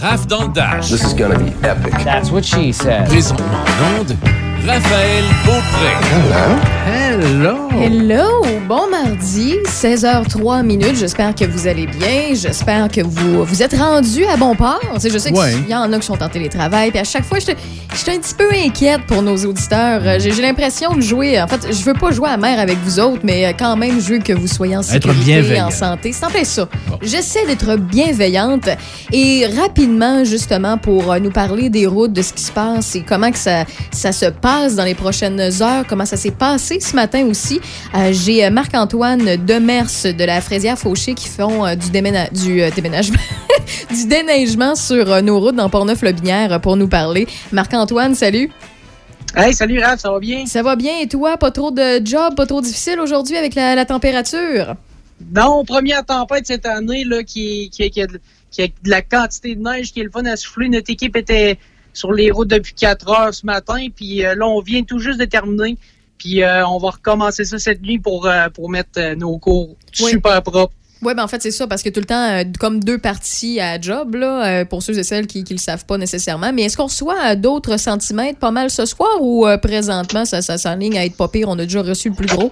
Raph dans le Dash. This is gonna be epic. That's what she said. Présentement en onde, Raphaël Beaupré. Hello! Hello! Bon mardi, 16h03 minutes. J'espère que vous allez bien. J'espère que vous vous êtes rendus à bon port. Je sais qu'il Ouais. y en a qui sont en télétravail. Puis à chaque fois, je suis un petit peu inquiète pour nos auditeurs. Euh, J'ai l'impression de jouer. En fait, je veux pas jouer à mer avec vous autres, mais euh, quand même, je veux que vous soyez en sécurité, en santé. C'est en fait ça. J'essaie d'être bienveillante et rapidement, justement, pour euh, nous parler des routes, de ce qui se passe et comment que ça, ça se passe dans les prochaines heures, comment ça s'est passé ce matin aussi? Euh, J'ai euh, Marc-Antoine Demers de la Fraisière Fauché qui font euh, du, déména- du euh, déménagement, du déneigement sur nos routes dans Portneuf-Lobinière pour nous parler. Marc-Antoine, salut. Hey, salut Raph, ça va bien? Ça va bien et toi? Pas trop de job, pas trop difficile aujourd'hui avec la, la température? Non, première tempête cette année là, qui, qui, qui, a de, qui a de la quantité de neige qui est le fun à souffler. Notre équipe était sur les routes depuis 4 heures ce matin, puis euh, là, on vient tout juste de terminer. Puis euh, on va recommencer ça cette nuit pour, euh, pour mettre nos cours Oui. super propres. Oui, ben en fait, c'est ça, parce que tout le temps, comme deux parties à job, là, pour ceux et celles qui ne le savent pas nécessairement. Mais est-ce qu'on reçoit d'autres centimètres pas mal ce soir ou présentement, ça, ça s'enligne à être pas pire? On a déjà reçu le plus gros?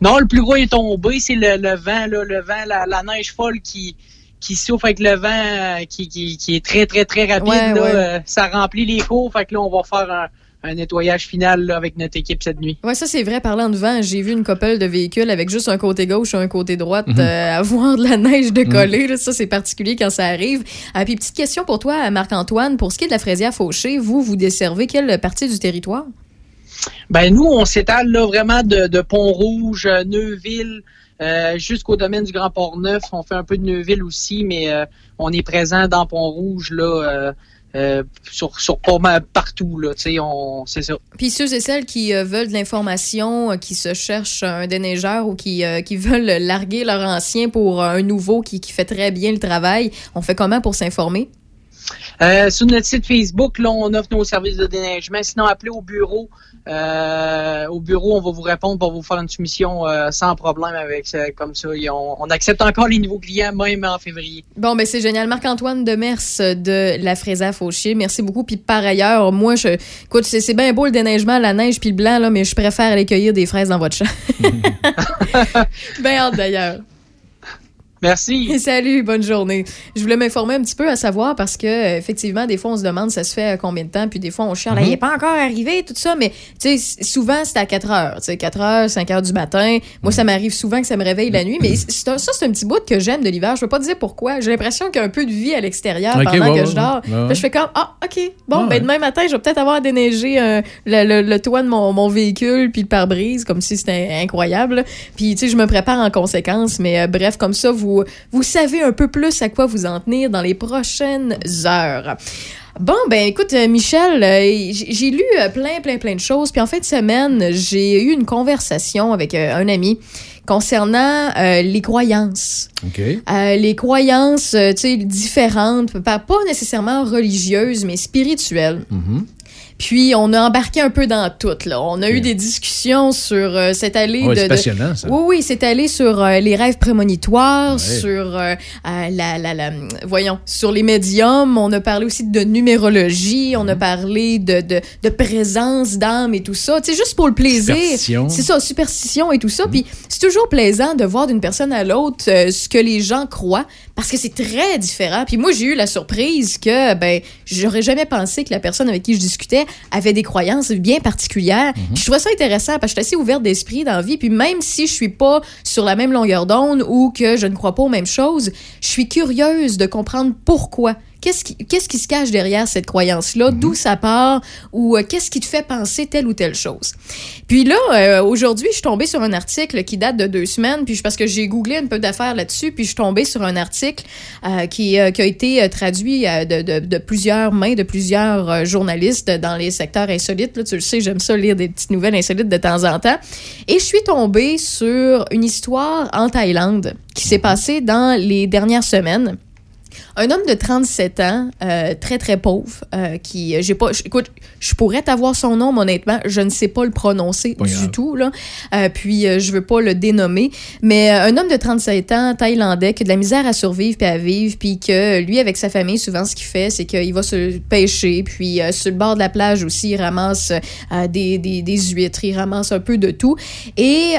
Non, le plus gros est tombé, c'est le, le vent, là, le vent, la, la neige folle qui, qui souffle avec le vent euh, qui, qui, qui est très, très, très rapide. Ouais, là, ouais. euh, ça remplit les cours, fait que là, on va faire un, un nettoyage final là, avec notre équipe cette nuit. Oui, ça, c'est vrai. Parlant de vent, j'ai vu une couple de véhicules avec juste un côté gauche et un côté droite euh, avoir de la neige de coller. là. Ça, c'est particulier quand ça arrive. Ah, puis, petite question pour toi, Marc-Antoine. Pour ce qui est de la fraisière fauchée, vous, vous desservez quelle partie du territoire? Ben nous, on s'étale là vraiment de, de Pont-Rouge, euh, Neuville, euh, jusqu'au domaine du Grand Port-Neuf. On fait un peu de Neuville aussi, mais euh, on est présent dans Pont-Rouge là, euh, euh, sur, sur partout là. On, c'est ça. Puis ceux et celles qui veulent de l'information, qui se cherchent un déneigeur ou qui, qui veulent larguer leur ancien pour un nouveau qui, qui fait très bien le travail, on fait comment pour s'informer? Euh, sur notre site Facebook, là, on offre nos services de déneigement. Sinon, appelez au bureau. Euh, au bureau, on va vous répondre pour vous faire une soumission euh, sans problème avec ça. Comme ça, Et on, on accepte encore les nouveaux clients, même en février. Bon, ben c'est génial. Marc-Antoine Demers de la Fraisière Fauchier, merci beaucoup. Puis par ailleurs, moi, je, écoute, c'est c'est bien beau le déneigement, la neige puis le blanc, là, mais je préfère aller cueillir des fraises dans votre champ. ben hâte d'ailleurs. Merci. Salut, bonne journée. Je voulais m'informer un petit peu à savoir parce que effectivement, des fois, on se demande ça se fait à combien de temps, puis des fois, on cherche, il n'est pas encore arrivé, tout ça, mais tu sais, souvent, c'est à 4 heures, tu sais, 4 heures, 5 heures du matin. Moi, ça m'arrive souvent que ça me réveille la nuit, mais un- ça, c'est un petit bout que j'aime de l'hiver. Je peux pas te dire pourquoi. J'ai l'impression qu'il y a un peu de vie à l'extérieur pendant ouais, que je dors. ouais, ouais. Puis je fais comme, ah, OK, bon, Ouais. ben demain matin, je vais peut-être avoir déneigé euh, le, le- le toit de mon, mon véhicule, puis le pare-brise, comme si c'était incroyable. Puis, tu sais, je me prépare en conséquence, mais euh, bref, comme ça, vous, vous savez un peu plus à quoi vous en tenir dans les prochaines heures. Bon, ben écoute, euh, Michel, euh, j'ai lu euh, plein, plein, plein de choses. Puis en fin de semaine, j'ai eu une conversation avec un ami concernant euh, les croyances. OK. Euh, les croyances, tu sais, différentes, pas, pas nécessairement religieuses, mais spirituelles. Mhm. Puis on a embarqué un peu dans tout. Là. On a eu des discussions sur euh, cette allée de, c'est de- passionnant, ça. oui, oui, c'est allé sur euh, les rêves prémonitoires, sur euh, euh, la, la, la- voyons, sur les médiums. On a parlé aussi de numérologie. On Mhm. a parlé de, de, de présence d'âme et tout ça. Sais, juste pour le plaisir. Mhm. C'est ça, superstition et tout ça. Puis c'est toujours plaisant de voir d'une personne à l'autre euh, ce que les gens croient parce que c'est très différent. Puis moi, j'ai eu la surprise que, ben, j'aurais jamais pensé que la personne avec qui je discutais avait des croyances bien particulières. Mhm. Puis je trouvais ça intéressant parce que je suis assez ouverte d'esprit dans la vie. Puis même si je suis pas sur la même longueur d'onde ou que je ne crois pas aux mêmes choses, je suis curieuse de comprendre pourquoi. Qu'est-ce qui, qu'est-ce qui se cache derrière cette croyance-là? D'où ça part? Ou euh, qu'est-ce qui te fait penser telle ou telle chose? Puis là, euh, aujourd'hui, je suis tombée sur un article qui date de deux semaines, puis je- parce que j'ai googlé un peu d'affaires là-dessus, puis je suis tombée sur un article euh, qui, qui a été traduit de, de- de plusieurs mains, de plusieurs journalistes dans les secteurs insolites. Là, tu le sais, j'aime ça lire des petites nouvelles insolites de temps en temps. Et je suis tombée sur une histoire en Thaïlande qui s'est passée dans les dernières semaines. Un homme de 37 ans, euh, très très pauvre, euh, qui, euh, j'ai pas, écoute, je pourrais t'avoir son nom, mais honnêtement, je ne sais pas le prononcer Pas du grave. tout, là. Euh, puis je veux pas le dénommer, mais un homme de 37 ans, thaïlandais, qui a de la misère à survivre puis à vivre, puis que lui, avec sa famille, souvent, ce qu'il fait, c'est qu'il va se pêcher, puis sur le bord de la plage aussi, il ramasse des, des, des huîtres, il ramasse un peu de tout. Et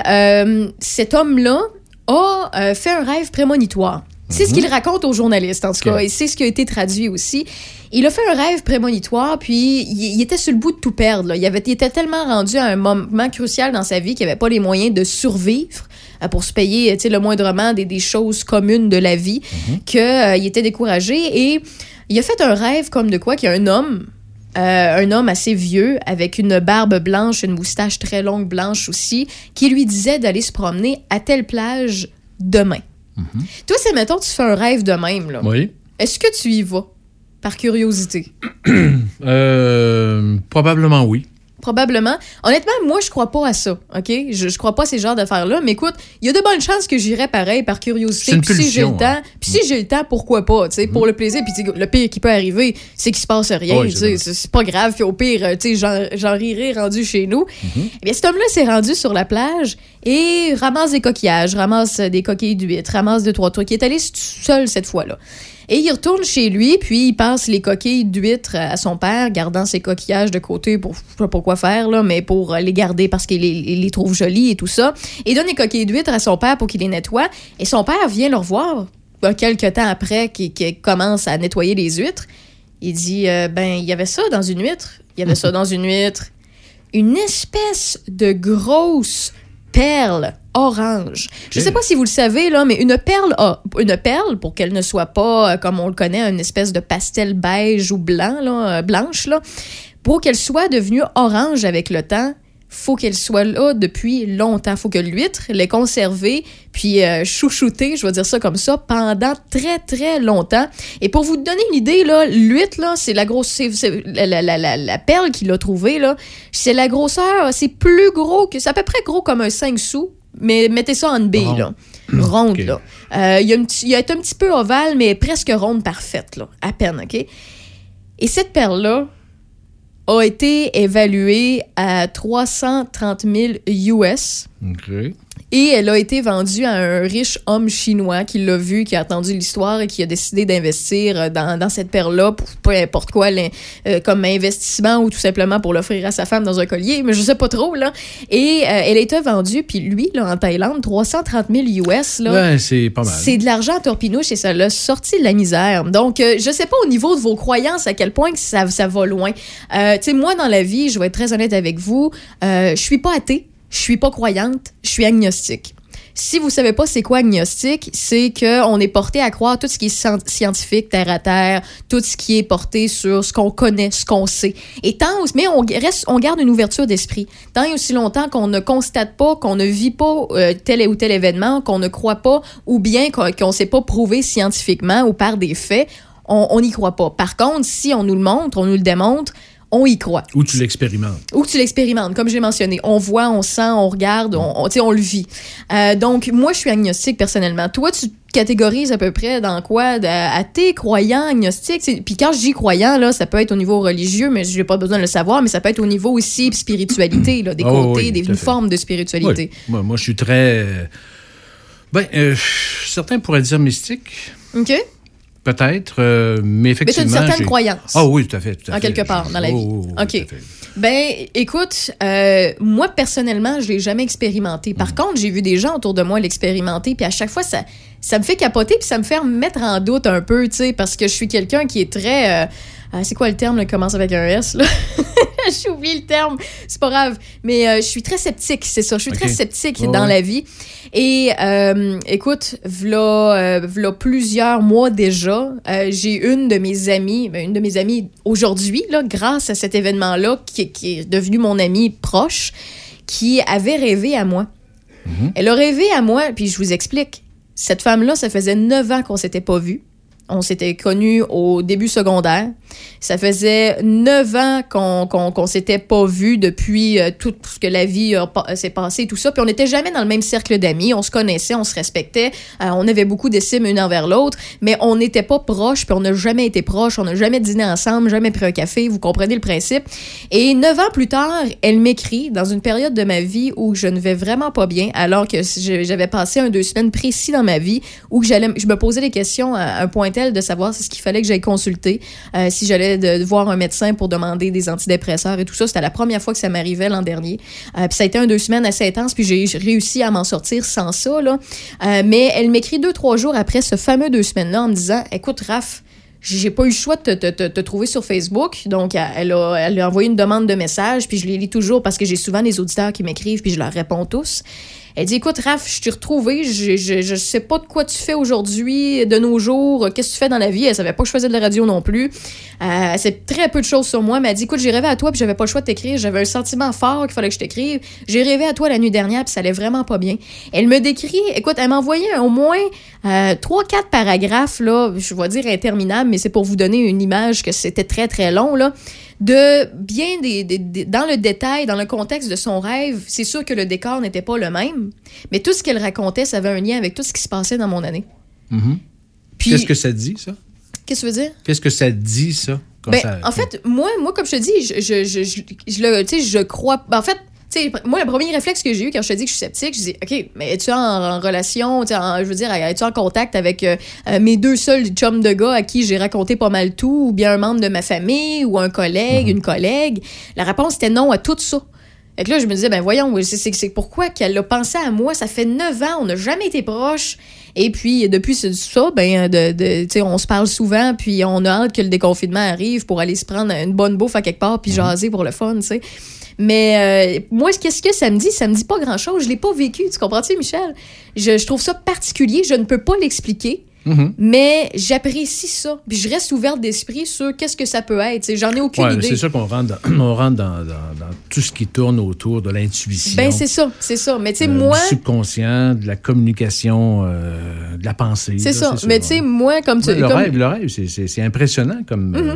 cet homme-là a euh, fait un rêve prémonitoire. C'est ce qu'il raconte aux journalistes, en tout cas, et c'est ce qui a été traduit aussi. Il a fait un rêve prémonitoire, puis il, il était sur le bout de tout perdre. là. Il, avait, il était tellement rendu à un moment crucial dans sa vie qu'il n'avait pas les moyens de survivre euh, pour se payer le moindrement des, des choses communes de la vie, qu'il était découragé. Et il a fait un rêve comme de quoi qu'il y a un homme euh, un homme assez vieux avec une barbe blanche, une moustache très longue blanche aussi, qui lui disait d'aller se promener à telle plage demain. Toi, c'est mettons, tu fais un rêve de même. là. Oui. Est-ce que tu y vas? Par curiosité? Euh, probablement oui. Probablement. Honnêtement, moi, je crois pas à ça, OK? Je, je crois pas à ces genres d'affaires-là, mais écoute, il y a de bonnes chances que j'irai pareil par curiosité. Puis si j'ai le pulsion, hein. temps, puis si j'ai le temps, pourquoi pas, tu sais, pour le plaisir. Puis le pire qui peut arriver, c'est qu'il se passe rien, Oui, c'est pas grave. Puis au pire, euh, tu sais, j'en- rirai rendu chez nous. Eh bien, cet homme-là s'est rendu sur la plage et ramasse des coquillages, ramasse des coquilles d'huîtres, ramasse deux, trois trucs. Il est allé seul cette fois-là. Et il retourne chez lui, puis il passe les coquilles d'huîtres à son père, gardant ses coquillages de côté pour, je sais pas pourquoi faire, là, mais pour euh, les garder parce qu'il les, trouve jolis et tout ça. Et il donne les coquilles d'huîtres à son père pour qu'il les nettoie. Et son père vient le revoir euh, quelques temps après qu'il qu'il commence à nettoyer les huîtres. Il dit, euh, ben, il y avait ça dans une huître. Il y avait ça dans une huître. Une espèce de grosse perle orange. Je sais pas si vous le savez, là, mais une perle, a- une perle, pour qu'elle ne soit pas, euh, comme on le connaît, une espèce de pastel beige ou blanc, là, euh, blanche, là, pour qu'elle soit devenue orange avec le temps, faut qu'elle soit là depuis longtemps. faut que l'huître l'ait conservée, puis euh, chouchoutée, je vais dire ça comme ça, pendant très, très longtemps. Et pour vous donner une idée, là, l'huître, là, c'est la grosse... la, la, la, la, la perle qu'il a trouvée, là, c'est la grosseur, c'est plus gros que... C'est à peu près gros comme un 5 sous, mais mettez ça en B, Rond. là. Ronde, là. Euh, il, y a un petit- il y a un petit peu ovale, mais presque ronde parfaite, là. À peine, OK? Et cette perle-là a été évaluée à 330 000 US. OK. Et elle a été vendue à un riche homme chinois qui l'a vu, qui a entendu l'histoire et qui a décidé d'investir euh, dans, dans cette perle-là pour peu importe quoi, euh, comme investissement ou tout simplement pour l'offrir à sa femme dans un collier, mais je sais pas trop, là. Et euh, elle a été vendue, puis lui, là, en Thaïlande, 330 000 US, là. Ouais, c'est pas mal. C'est de l'argent à torpinouche et ça l'a sorti de la misère. Donc, euh, je sais pas au niveau de vos croyances à quel point que ça, ça va loin. Euh, tu sais, moi, dans la vie, je vais être très honnête avec vous, je suis pas athée, je suis pas croyante, je suis agnostique. Si vous savez pas c'est quoi agnostique, c'est que on est porté à croire tout ce qui est scien- scientifique, terre à terre, tout ce qui est porté sur ce qu'on connaît, ce qu'on sait. Et tant, mais on reste, on garde une ouverture d'esprit. Tant et aussi longtemps qu'on ne constate pas, qu'on ne vit pas euh, tel ou tel événement, qu'on ne croit pas, ou bien qu'on qu'on sait pas prouver scientifiquement ou par des faits, on n'y croit pas. Par contre, si on nous le montre, on nous le démontre, on y croit. Ou tu l'expérimentes. Ou tu l'expérimentes, comme j'ai mentionné. On voit, on sent, on regarde, on, on, on le vit. Euh, donc, moi, je suis agnostique personnellement. Toi, tu te catégorises à peu près dans quoi? De- athée, croyant, agnostique. Puis quand je dis croyant, là, ça peut être au niveau religieux, mais j'ai pas besoin de le savoir, mais ça peut être au niveau aussi spiritualité, là, des Oh, côtés, oui, des, tout à une fait. forme de spiritualité. Oui. Moi, moi, je suis très. euh, Ben, euh, certains pourraient dire mystique, OK? Peut-être, euh, mais Mais tu as effectivement. une certaine croyance. Ah oui, tout à fait. Tout à En fait. quelque part, dans la vie. Oh, oh, oh, OK. Ben, écoute, euh, moi, personnellement, je l'ai jamais expérimenté. Par contre, j'ai vu des gens autour de moi l'expérimenter, puis à chaque fois, ça, ça me fait capoter, puis ça me fait mettre en doute un peu, tu sais, parce que je suis quelqu'un qui est très... euh, euh, c'est quoi le terme, là, commence avec un S, là? J'ai oublié le terme, c'est pas grave. Mais euh, je suis très sceptique, c'est ça. Je suis très sceptique dans ouais. la vie. Et euh, écoute, v'là, euh, v'là plusieurs mois déjà, j'ai une de mes amies, ben, une de mes amies aujourd'hui, là, grâce à cet événement-là, qui, qui est devenu mon amie proche, qui avait rêvé à moi. Elle a rêvé à moi, puis je vous explique. Cette femme-là, ça faisait neuf ans qu'on s'était pas vus. On s'était connus au début secondaire. Ça faisait neuf ans qu'on qu'on qu'on s'était pas vu depuis euh, tout ce que la vie s'est passé et tout ça. Puis on n'était jamais dans le même cercle d'amis. On se connaissait, on se respectait. Euh, on avait beaucoup d'estime une envers l'autre, mais on n'était pas proches. Puis on n'a jamais été proches. On n'a jamais dîné ensemble, jamais pris un café. Vous comprenez le principe? Et neuf ans plus tard, elle m'écrit dans une période de ma vie où je ne vais vraiment pas bien, alors que j'avais passé un deux semaines précis dans ma vie où je me posais des questions à un point tel de savoir si ce qu'il fallait que j'aille consulter, euh, si j'allais voir un médecin pour demander des antidépresseurs et tout ça. C'était la première fois que ça m'arrivait l'an dernier. Euh, puis ça a été un deux semaines assez intense, puis j'ai réussi à m'en sortir sans ça. Là. Euh, mais elle m'écrit deux, trois jours après ce fameux deux semaines-là en me disant Écoute, Raph, j'ai pas eu le choix de te trouver sur Facebook. Donc, elle a, elle a envoyé une demande de message, puis je les lis toujours parce que j'ai souvent des auditeurs qui m'écrivent, puis je leur réponds tous. Elle dit Écoute, Raph, je t'ai retrouvé, je, je, je sais pas de quoi tu fais aujourd'hui, de nos jours, qu'est-ce que tu fais dans la vie? Elle savait pas que je faisais de la radio non plus. Euh, elle sait très peu de choses sur moi, mais elle dit Écoute, j'ai rêvé à toi, puis j'avais pas le choix de t'écrire. J'avais un sentiment fort qu'il fallait que je t'écrive. J'ai rêvé à toi la nuit dernière, puis ça allait vraiment pas bien. Elle me décrit Écoute, elle m'a envoyé au moins euh, trois, quatre paragraphes, là, je vais dire interminables, mais c'est pour vous donner une image que c'était très, très long, là de bien des, des- des- dans le détail, dans le contexte de son rêve, c'est sûr que le décor n'était pas le même, mais tout ce qu'elle racontait, ça avait un lien avec tout ce qui se passait dans mon année. Mhm. Puis, Qu'est-ce que ça dit, ça? qu'est-ce que tu veux dire? Qu'est-ce que ça dit, ça? Ben, ça- en fait, moi, moi, comme je te dis, je, je, je, je, le- je crois. ben, en fait, sais, moi, le premier réflexe que j'ai eu quand je te dis que je suis sceptique, je dis, OK, mais es-tu en, en relation, en- je veux dire, es-tu en contact avec euh, euh, mes deux seuls chums de gars à qui j'ai raconté pas mal tout, ou bien un membre de ma famille, ou un collègue, une collègue? La réponse était non à tout ça. Fait que là, je me disais, ben voyons, c'est- pourquoi qu'elle a pensé à moi? Ça fait neuf ans, on n'a jamais été proches. Et puis, depuis ça, ben, de, de, on se parle souvent, puis on a hâte que le déconfinement arrive pour aller se prendre une bonne bouffe à quelque part, puis jaser pour le fun, tu sais. Mais euh, moi, qu'est-ce que ça me dit? Ça me dit pas grand-chose. Je l'ai pas vécu, tu comprends-tu, Michel? Je, je trouve ça particulier. Je ne peux pas l'expliquer. Mhm. Mais j'apprécie ça. Puis je reste ouverte d'esprit sur qu'est-ce que ça peut être. J'en ai aucune Ouais, idée. c'est sûr qu'on rentre, dans, on rentre dans, dans- dans tout ce qui tourne autour de l'intuition. Ben, c'est ça, c'est ça. Mais tu sais, euh, moi. Du subconscient, de la communication, euh, de la pensée. C'est ça. sûr, Mais tu sais, moi, comme tu. Le comme- rêve, le rêve, c'est- impressionnant comme. euh,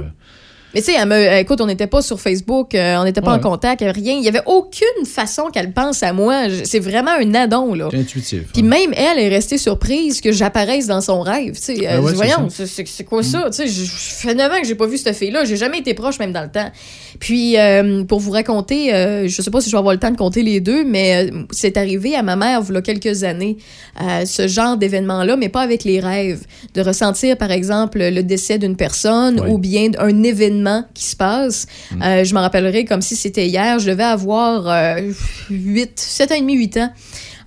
Mais tu sais, elle me- écoute, on n'était pas sur Facebook, euh, on n'était pas Ouais. en contact, rien. Il y avait aucune façon qu'elle pense à moi. C'est vraiment un addon, là. intuitif. Puis hein. même elle est restée surprise que j'apparaisse dans son rêve. Tu sais, Elle ouais, voyons. Mm. c'est- quoi ça? Tu sais, je, je fais 9 ans que j'ai pas vu cette fille-là. J'ai jamais été proche, même dans le temps. Puis, euh, pour vous raconter, euh, je sais pas si je vais avoir le temps de compter les deux, mais euh, c'est arrivé à ma mère, il y a quelques années, euh, ce genre d'événement-là, mais pas avec les rêves. De ressentir, par exemple, le décès d'une personne Ouais. ou bien un événement qui se passe. Euh, je me rappellerai comme si c'était hier. Je devais avoir euh, 8, 7 ans et demi, 8 ans.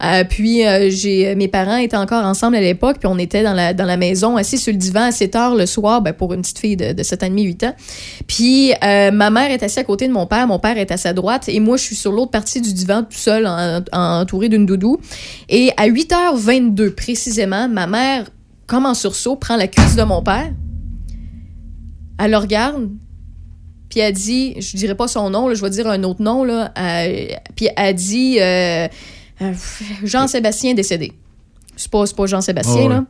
Euh, puis euh, j'ai mes parents étaient encore ensemble à l'époque, puis on était dans la, dans la maison, assis sur le divan assez tard le soir, ben, pour une petite fille de, de 7 ans et demi, 8 ans. Puis euh, ma mère est assise à côté de mon père, mon père est à sa droite, et moi je suis sur l'autre partie du divan tout seul, en, en- entouré d'une doudou. Et à 8h22 précisément, ma mère, comme en sursaut, prend la cuisse de mon père. Elle le regarde, puis elle dit, je dirais pas son nom, là, je vais dire un autre nom, là. euh, puis elle dit, euh, euh, Jean-Sébastien décédé. C'est pas, pas Jean-Sébastien, Ah ouais. là.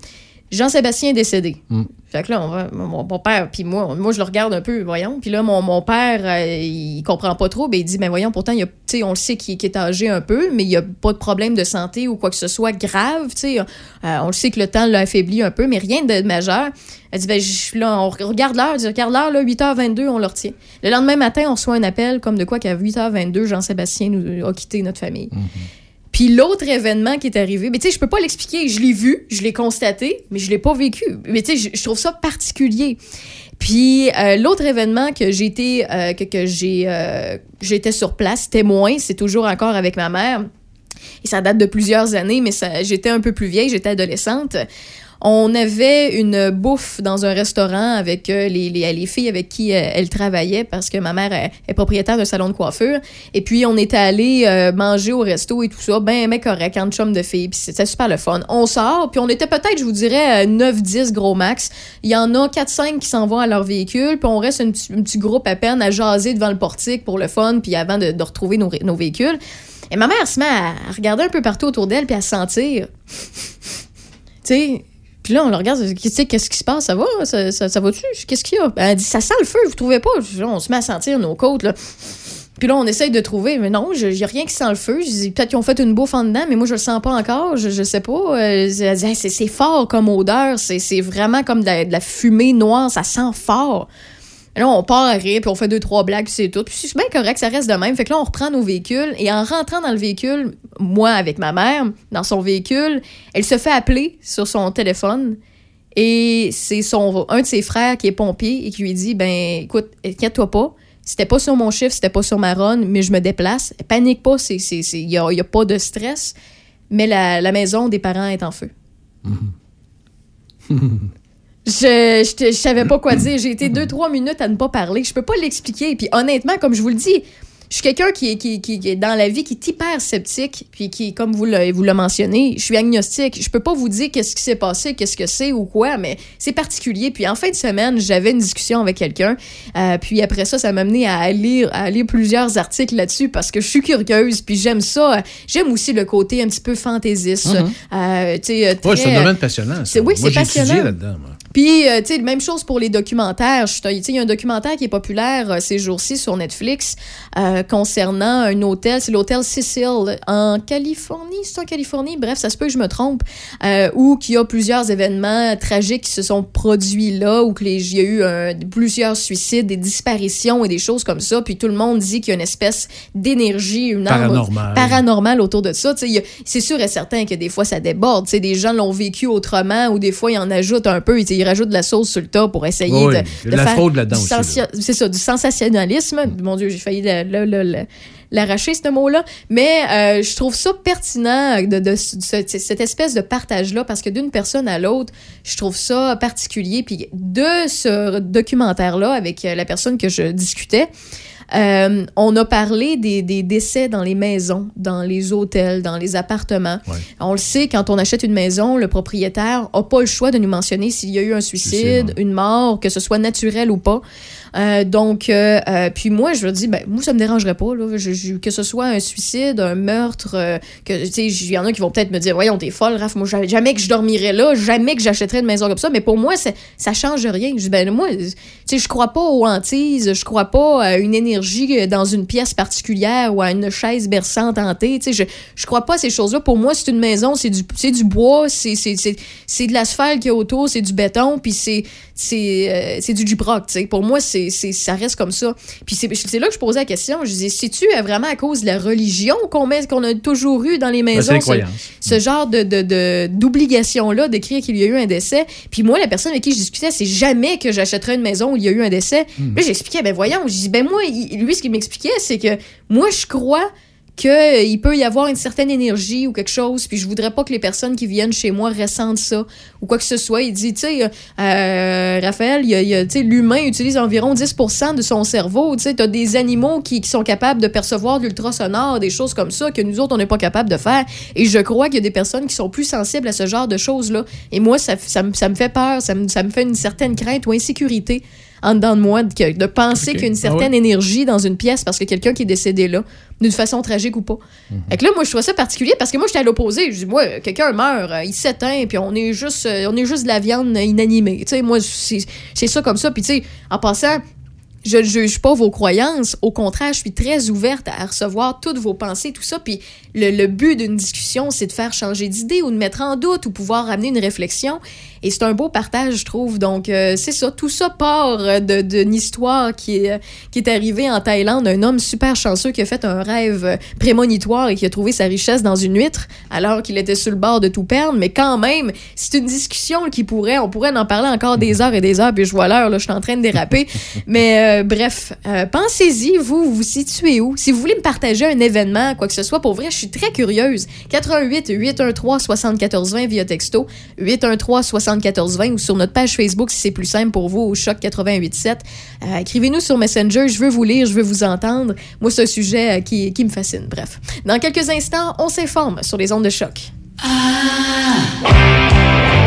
Jean-Sébastien est décédé. Mm. Fait que là, on va- mon, mon père, puis moi, moi, je le regarde un peu, voyons. Puis là, mon, mon père, euh, il comprend pas trop, mais il dit, mais voyons, pourtant, il y a, on le sait qu'il est âgé un peu, mais il y a pas de problème de santé ou quoi que ce soit grave, tu. Euh, on le sait que le temps l'a affaibli un peu, mais rien de majeur. Elle dit, ben, je- là, on regarde l'heure, regarde l'heure, là, 8h22, on le retient. Le lendemain matin, on reçoit un appel comme de quoi qu'à 8h22, Jean-Sébastien nous a quitté notre famille. Puis l'autre événement qui est arrivé, mais tu sais, je peux pas l'expliquer. Je l'ai vu, je l'ai constaté, mais je l'ai pas vécu. Mais tu sais, je, trouve ça particulier. Puis euh, l'autre événement que j'ai été, euh, que, que j'ai, euh, j'étais sur place, témoin, c'est toujours encore avec ma mère. Et ça date de plusieurs années, mais j'étais un peu plus vieille, j'étais adolescente. On avait une bouffe dans un restaurant avec euh, les, les, les filles avec qui euh, elle travaillait parce que ma mère est, propriétaire d'un salon de coiffure. Et puis, on était allé euh, manger au resto et tout ça, ben, mais correct, en chum de filles. Puis c'était super le fun. On sort, puis on était peut-être, je vous dirais, 9-10 gros max. Il y en a 4-5 qui s'en vont à leur véhicule, puis on reste un petit, groupe à peine à jaser devant le portique pour le fun, puis avant de, retrouver nos, nos véhicules. Et ma mère se met à regarder un peu partout autour d'elle, puis à sentir. Tu sais, Puis là, on le regarde, tu sais, qu'est-ce qui se passe? Ça va? Ça, va-tu? Qu'est-ce qu'il y a? Ben, elle dit, ça sent le feu, vous trouvez pas? On se met à sentir nos côtes, là. Puis là, on essaye de trouver, mais non, a rien qui sent le feu. Peut-être qu'ils ont fait une bouffe en dedans, mais moi, je le sens pas encore. Je, je sais pas. Euh, elle dit, c'est fort comme odeur. C'est vraiment comme de la fumée noire. Ça sent fort. Et là, on part à rire, puis on fait deux, trois blagues, puis c'est tout. Puis c'est bien correct, ça reste de même. Fait que là, on reprend nos véhicules. Et en rentrant dans le véhicule, moi, avec ma mère, dans son véhicule, elle se fait appeler sur son téléphone. Et c'est son un de ses frères qui est pompier et qui lui dit Ben, écoute, inquiète-toi pas. C'était pas sur mon chiffre, c'était pas sur ma run, mais je me déplace. Panique pas, il n'y a, y a pas de stress. Mais la, la maison des parents est en feu. Je, je, savais pas quoi dire. J'ai été deux, trois minutes à ne pas parler. Je peux pas l'expliquer. Puis honnêtement, comme je vous le dis, je suis quelqu'un qui, est- qui, qui, qui est dans la vie qui est hyper sceptique. Puis qui, comme vous le, vous le mentionnez, je suis agnostique. Je peux pas vous dire qu'est-ce qui s'est passé, qu'est-ce que c'est ou quoi, mais c'est particulier. Puis en fin de semaine, j'avais une discussion avec quelqu'un. Euh, puis après ça, ça m'a amené à lire, à lire plusieurs articles là-dessus parce que je suis curieuse. Puis j'aime ça. J'aime aussi le côté un petit peu fantaisiste. Euh, tu sais, euh, Ouais, c'est un domaine passionnant. ça. c'est- oui, c'est passionnant. là-dedans. moi. Puis, euh, tu sais, même chose pour les documentaires. Je- Tu sais, il y a un documentaire qui est populaire euh, ces jours-ci sur Netflix euh, concernant un hôtel. C'est l'hôtel Cecil en Californie. C'est en Californie? Bref, ça se peut que je me trompe. Euh, où qu'il y a plusieurs événements tragiques qui se sont produits là, où il y a eu euh, plusieurs suicides, des disparitions et des choses comme ça. Puis tout le monde dit qu'il y a une espèce d'énergie, une âme Paranormal. paranormal autour de ça. Il C'est sûr et certain que des fois, ça déborde. Tu sais, des gens l'ont vécu autrement ou des fois, ils en ajoutent un peu. Ils rajoutent de la sauce sur le tas pour essayer Oui, de, de la fraude là-dedans aussi, là. C'est ça, du sensationnalisme. Mon Dieu, j'ai failli le- le- le- le- l'arracher, ce mot-là. Mais euh, je trouve ça pertinent de, de- de ce- cette espèce de partage-là parce que d'une personne à l'autre, je trouve ça particulier. Puis de ce documentaire-là, avec euh, la personne que je discutais, euh, on a parlé des, des décès dans les maisons, dans les hôtels, dans les appartements. Ouais. On le sait, quand on achète une maison, le propriétaire n'a pas le choix de nous mentionner s'il y a eu un suicide, une mort, que ce soit naturel ou pas. Euh, donc, euh, euh, puis moi, je me dis, ben, moi, ça me dérangerait pas, là, que ce soit un suicide, un meurtre, euh, que, tu sais, il y en a qui vont peut-être me dire, voyons, t'es folle, Raph, moi, jamais- que je dormirais là, jamais que j'achèterais une maison comme ça, mais pour moi, ça change rien. Je dis, ben, moi, tu sais, je crois pas aux hantises, je crois pas à une énergie dans une pièce particulière ou à une chaise berçante hantée, tu sais, je, je crois pas à ces choses-là. Pour moi, c'est une maison, c'est du, du bois, c'est de l'asphalte qu'il y a autour, c'est du béton, puis c'est, c'est, euh, c'est du Duproc, tu sais. Pour moi, c'est, ça reste comme ça. Puis c'est, là que je posais la question. Je disais, c'est-tu euh, vraiment à cause de la religion qu'on, a toujours eu dans les Ben, maisons? ce- genre de, d'obligation-là d'écrire qu'il y a eu un décès? Puis moi, la personne avec qui je discutais, c'est jamais que j'achèterais une maison où il y a eu un décès. Hmm. Là, j'expliquais, ben voyons, je dis, ben moi, lui, ce qu'il m'expliquait, c'est que moi, je crois qu'il peut y avoir une certaine énergie ou quelque chose, puis je voudrais pas que les personnes qui viennent chez moi ressentent ça ou quoi que ce soit. Il dit, tu sais, euh, Raphaël, y a- l'humain utilise environ 10% de son cerveau. Tu sais, t'as des animaux qui, sont capables de percevoir de l'ultrasonore, des choses comme ça que nous autres, on n'est pas capable de faire. Et je crois qu'il y a des personnes qui sont plus sensibles à ce genre de choses-là. Et moi, ça, ça, ça me fait peur, ça me, ça me fait une certaine crainte ou insécurité en dedans de moi de, penser Ok. qu'il y a une Ah certaine ouais. énergie dans une pièce parce que quelqu'un qui est décédé là, d'une façon tragique ou pas. Fait que là, moi, je trouve ça particulier parce que moi, j'étais à l'opposé. Je dis, moi, quelqu'un meurt, euh, il s'éteint, puis on est juste, euh, on est juste de la viande inanimée. Tu sais, moi, c'est c'est ça comme ça. Puis, tu sais, en passant, je ne juge pas vos croyances. Au contraire, je suis très ouverte à recevoir toutes vos pensées, tout ça. Puis le, le but d'une discussion, c'est de faire changer d'idée ou de mettre en doute ou pouvoir amener une réflexion. Et c'est un beau partage, je trouve. Donc, euh, c'est ça. Tout ça part euh, de- d'une histoire qui est, euh, qui est arrivée en Thaïlande. Un homme super chanceux qui a fait un rêve prémonitoire et qui a trouvé sa richesse dans une huître alors qu'il était sur le bord de tout perdre. Mais quand même, c'est une discussion qui pourrait, on pourrait en parler encore des heures et des heures. Puis je vois l'heure, là, je suis en train de déraper. Mais euh, bref, euh, pensez-y, vous, vous vous situez où? Si vous voulez me partager un événement, quoi que ce soit, pour vrai, je suis très curieuse. 88 813 7420 via texto, 813 7420 ou sur notre page Facebook si c'est plus simple pour vous au choc 887. Euh, Écrivez-nous sur Messenger, je veux vous lire, je veux vous entendre. Moi, c'est un sujet euh, qui, qui me fascine. Bref, dans quelques instants, on s'informe sur les ondes de choc. d'arrêter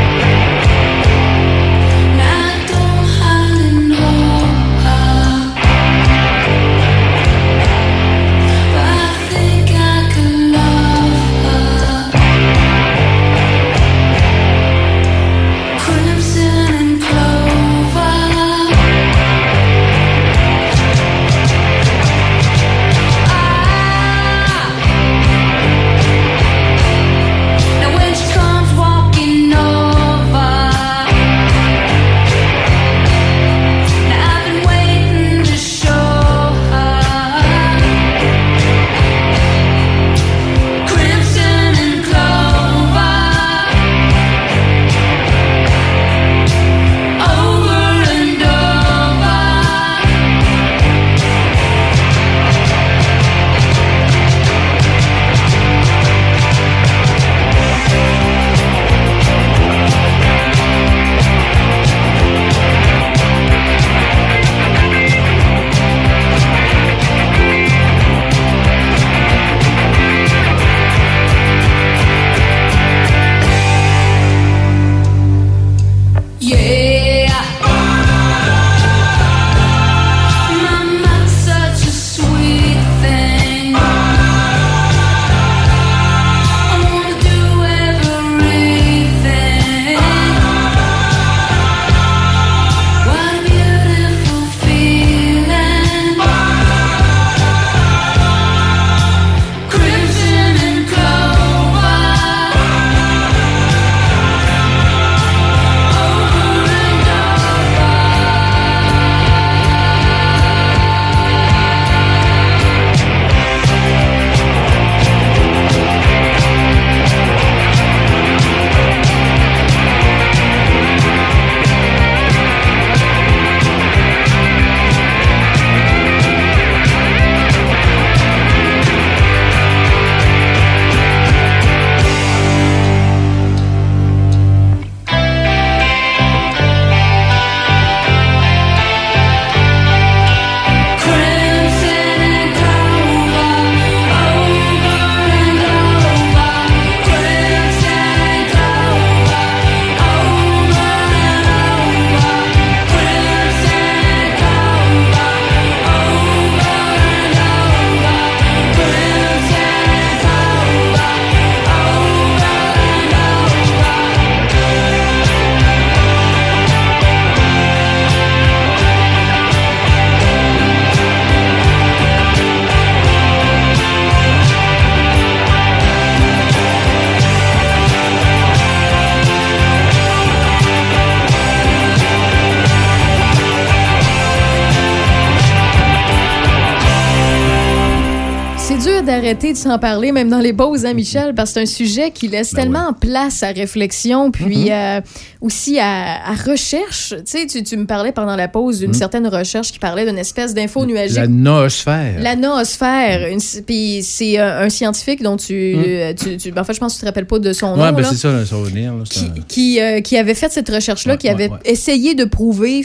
de s'en parler, même dans les pauses, hein, Michel, parce que c'est un sujet qui laisse Ben tellement place à réflexion, puis euh, aussi à, à recherche. Tu sais, tu, tu me parlais pendant la pause d'une certaine recherche qui parlait d'une espèce d'info nuagique. La noosphère. La noosphère. Puis c'est euh, un scientifique dont tu, euh, tu, tu- En fait, je pense que tu te rappelles pas de son ouais, nom. ben c'est ça, là, ça va venir. là, c'est qui, un- qui, euh, qui avait fait cette recherche-là, Ouais, qui avait essayé de prouver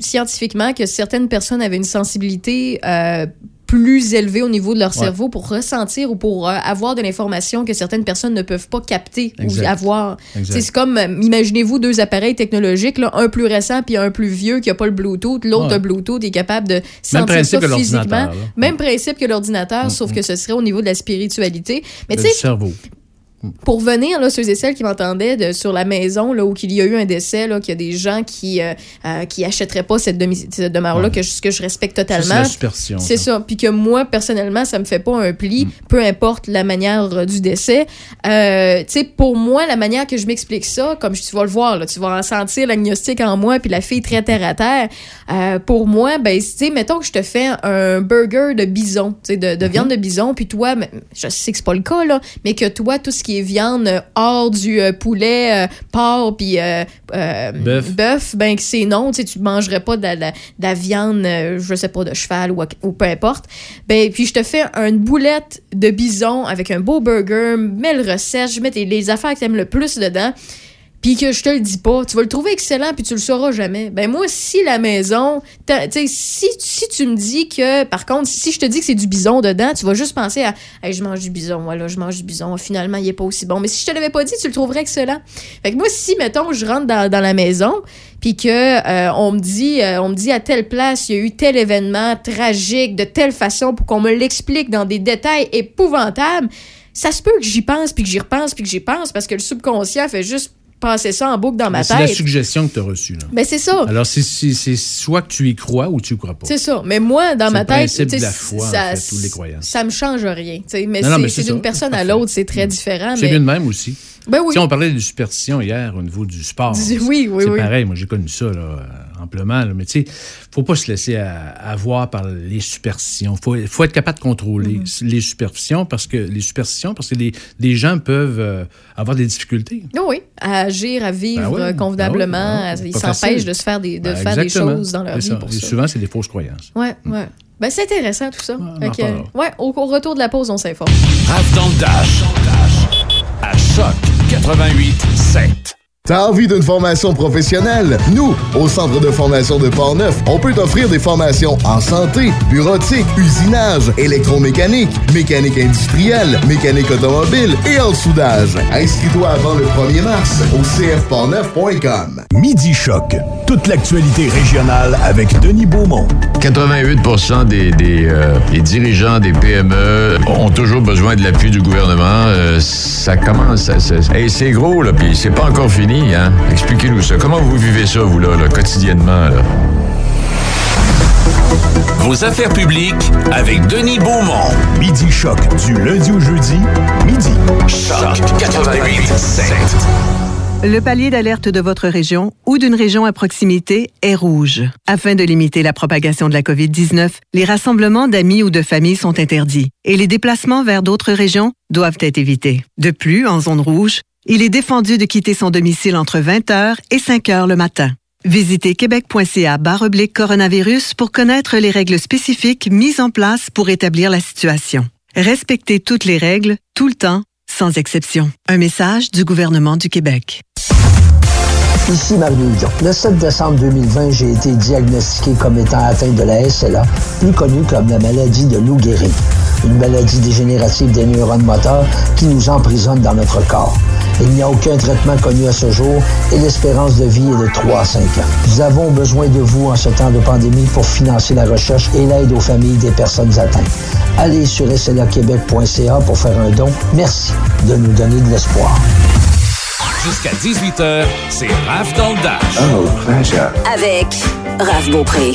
scientifiquement que certaines personnes avaient une sensibilité euh, plus élevée au niveau de leur Ouais. cerveau pour ressentir ou pour euh, avoir de l'information que certaines personnes ne peuvent pas capter Exact. ou avoir. C'est comme, euh, imaginez-vous deux appareils technologiques, là, un plus récent puis un plus vieux qui n'a pas le Bluetooth. L'autre Ouais. a Bluetooth est capable de sentir ça physiquement. là. Même principe que l'ordinateur, sauf que ce serait au niveau de la spiritualité. Mais tu sais, cerveau. Pour venir, là, ceux et celles qui m'entendaient de- sur la maison, là, où qu'il y a eu un décès, là, qu'il y a des gens qui, euh, euh, qui achèteraient pas cette, demi- cette demeure-là, Ouais. que, je- que je respecte C'est totalement. superstition. C'est ça. Puis que moi, personnellement, ça me fait pas un Mm. pli, peu importe la manière euh, du décès. Euh, tu sais, pour moi, la manière que je m'explique ça, comme tu vas le voir, là, tu vas en sentir l'agnostic en moi, puis la fille très terre à terre. Euh, pour moi, ben, tu sais, mettons que je te fais un burger de bison, tu sais, de, Mm-hmm. de viande de bison, puis toi, je sais que c'est pas le cas, là, mais que toi, tout ce qui est viande euh, hors du euh, poulet, euh, porc, puis Bœuf. bœuf, ben que c'est non, tu tu mangerais pas de la, de la- de la viande, je sais pas, de cheval ou, ou peu importe. Ben, puis je te fais une boulette de bison avec un beau burger, mets le recette, je mets les affaires que t'aimes le plus dedans, puis que je te le dis pas, tu vas le trouver excellent, puis tu le sauras jamais. Ben moi, si la maison, tu sais, si, si tu me dis que, par contre, si je te dis que c'est du bison dedans, tu vas juste penser à, hey, je mange du bison, voilà, je mange du bison, finalement, il est pas aussi bon. Mais si je te l'avais pas dit, tu le trouverais excellent. Fait que moi, si, mettons, je rentre dans, dans la maison, puis que euh, on me dit euh, on me dit à telle place il y a eu tel événement tragique de telle façon pour qu'on me l'explique dans des détails épouvantables ça se peut que j'y pense puis que j'y repense puis que j'y pense parce que le subconscient fait juste passer ça en boucle dans ma Mais C'est la tête suggestion que tu as reçue. Là. ben c'est ça Alors, c'est- c'est c'est soit que tu y crois ou tu y crois pas. c'est ça mais moi dans ma le tête sais, de la foi, en ça, fait, ou les croyances. ça me change rien tu sais, mais c'est- mais d'une personne à l'autre c'est très différent C'est mais mieux de même aussi. Ben oui Si on parlait de superstition hier au niveau du sport. Du- oui, oui, c'est oui. pareil. Moi, j'ai connu ça là, amplement. là. Mais tu sais, faut pas se laisser à- avoir par les superstitions. Faut, faut être capable de contrôler Mm-hmm. les superstitions parce que les superstitions parce que les, les gens peuvent euh, avoir des difficultés. Oui, oui, à agir, à vivre Ben oui, euh, convenablement. ben oui, ils s'empêchent de se faire des, de Ben, faire des choses dans leur vie ça. pour Et ça. souvent, c'est des fausses croyances. Ouais, ouais. Ben, c'est intéressant tout ça. que, reparlera. ouais, au, au retour de la pause, on s'informe. Raph dans le Dash. À Choc 88 7. T'as envie d'une formation professionnelle? Nous, au Centre de formation de Portneuf, on peut t'offrir des formations en santé, bureautique, usinage, électromécanique, mécanique industrielle, mécanique automobile et en soudage. Inscris-toi avant le 1er mars au cfportneuf.com. Midi Choc. Toute l'actualité régionale avec Denis Beaumont. 88 des, des, euh, des dirigeants des PME ont toujours besoin de l'appui du gouvernement. Euh, ça commence, ça- ça- hey, c'est gros, là, puis c'est pas encore fini. Hein? Expliquez-nous ça. Comment vous vivez ça, vous, là, là, quotidiennement? Là? Vos affaires publiques avec Denis Beaumont. Midi Choc. Du lundi au jeudi, midi. Choc 88 7. Le palier d'alerte de votre région ou d'une région à proximité est rouge. Afin de limiter la propagation de la COVID-19, les rassemblements d'amis ou de familles sont interdits et les déplacements vers d'autres régions doivent être évités. De plus, en zone rouge, il est défendu de quitter son domicile entre 20h et 5h le matin. Visitez québec.ca oblique coronavirus pour connaître les règles spécifiques mises en place pour établir la situation. Respectez toutes les règles, tout le temps, sans exception. Un message du gouvernement du Québec. Ici Mario Dion. Le 7 décembre 2020, j'ai été diagnostiqué comme étant atteint de la SLA, plus connue comme la maladie de Lou Gehrig, une maladie dégénérative des neurones moteurs qui nous emprisonne dans notre corps. Il n'y a aucun traitement connu à ce jour et l'espérance de vie est de 3 à 5 ans. Nous avons besoin de vous en ce temps de pandémie pour financer la recherche et l'aide aux familles des personnes atteintes. Allez sur slaquebec.ca pour faire un don. Merci de nous donner de l'espoir. Jusqu'à 18h, c'est Raph dans le Dash. Avec Raph Beaupré.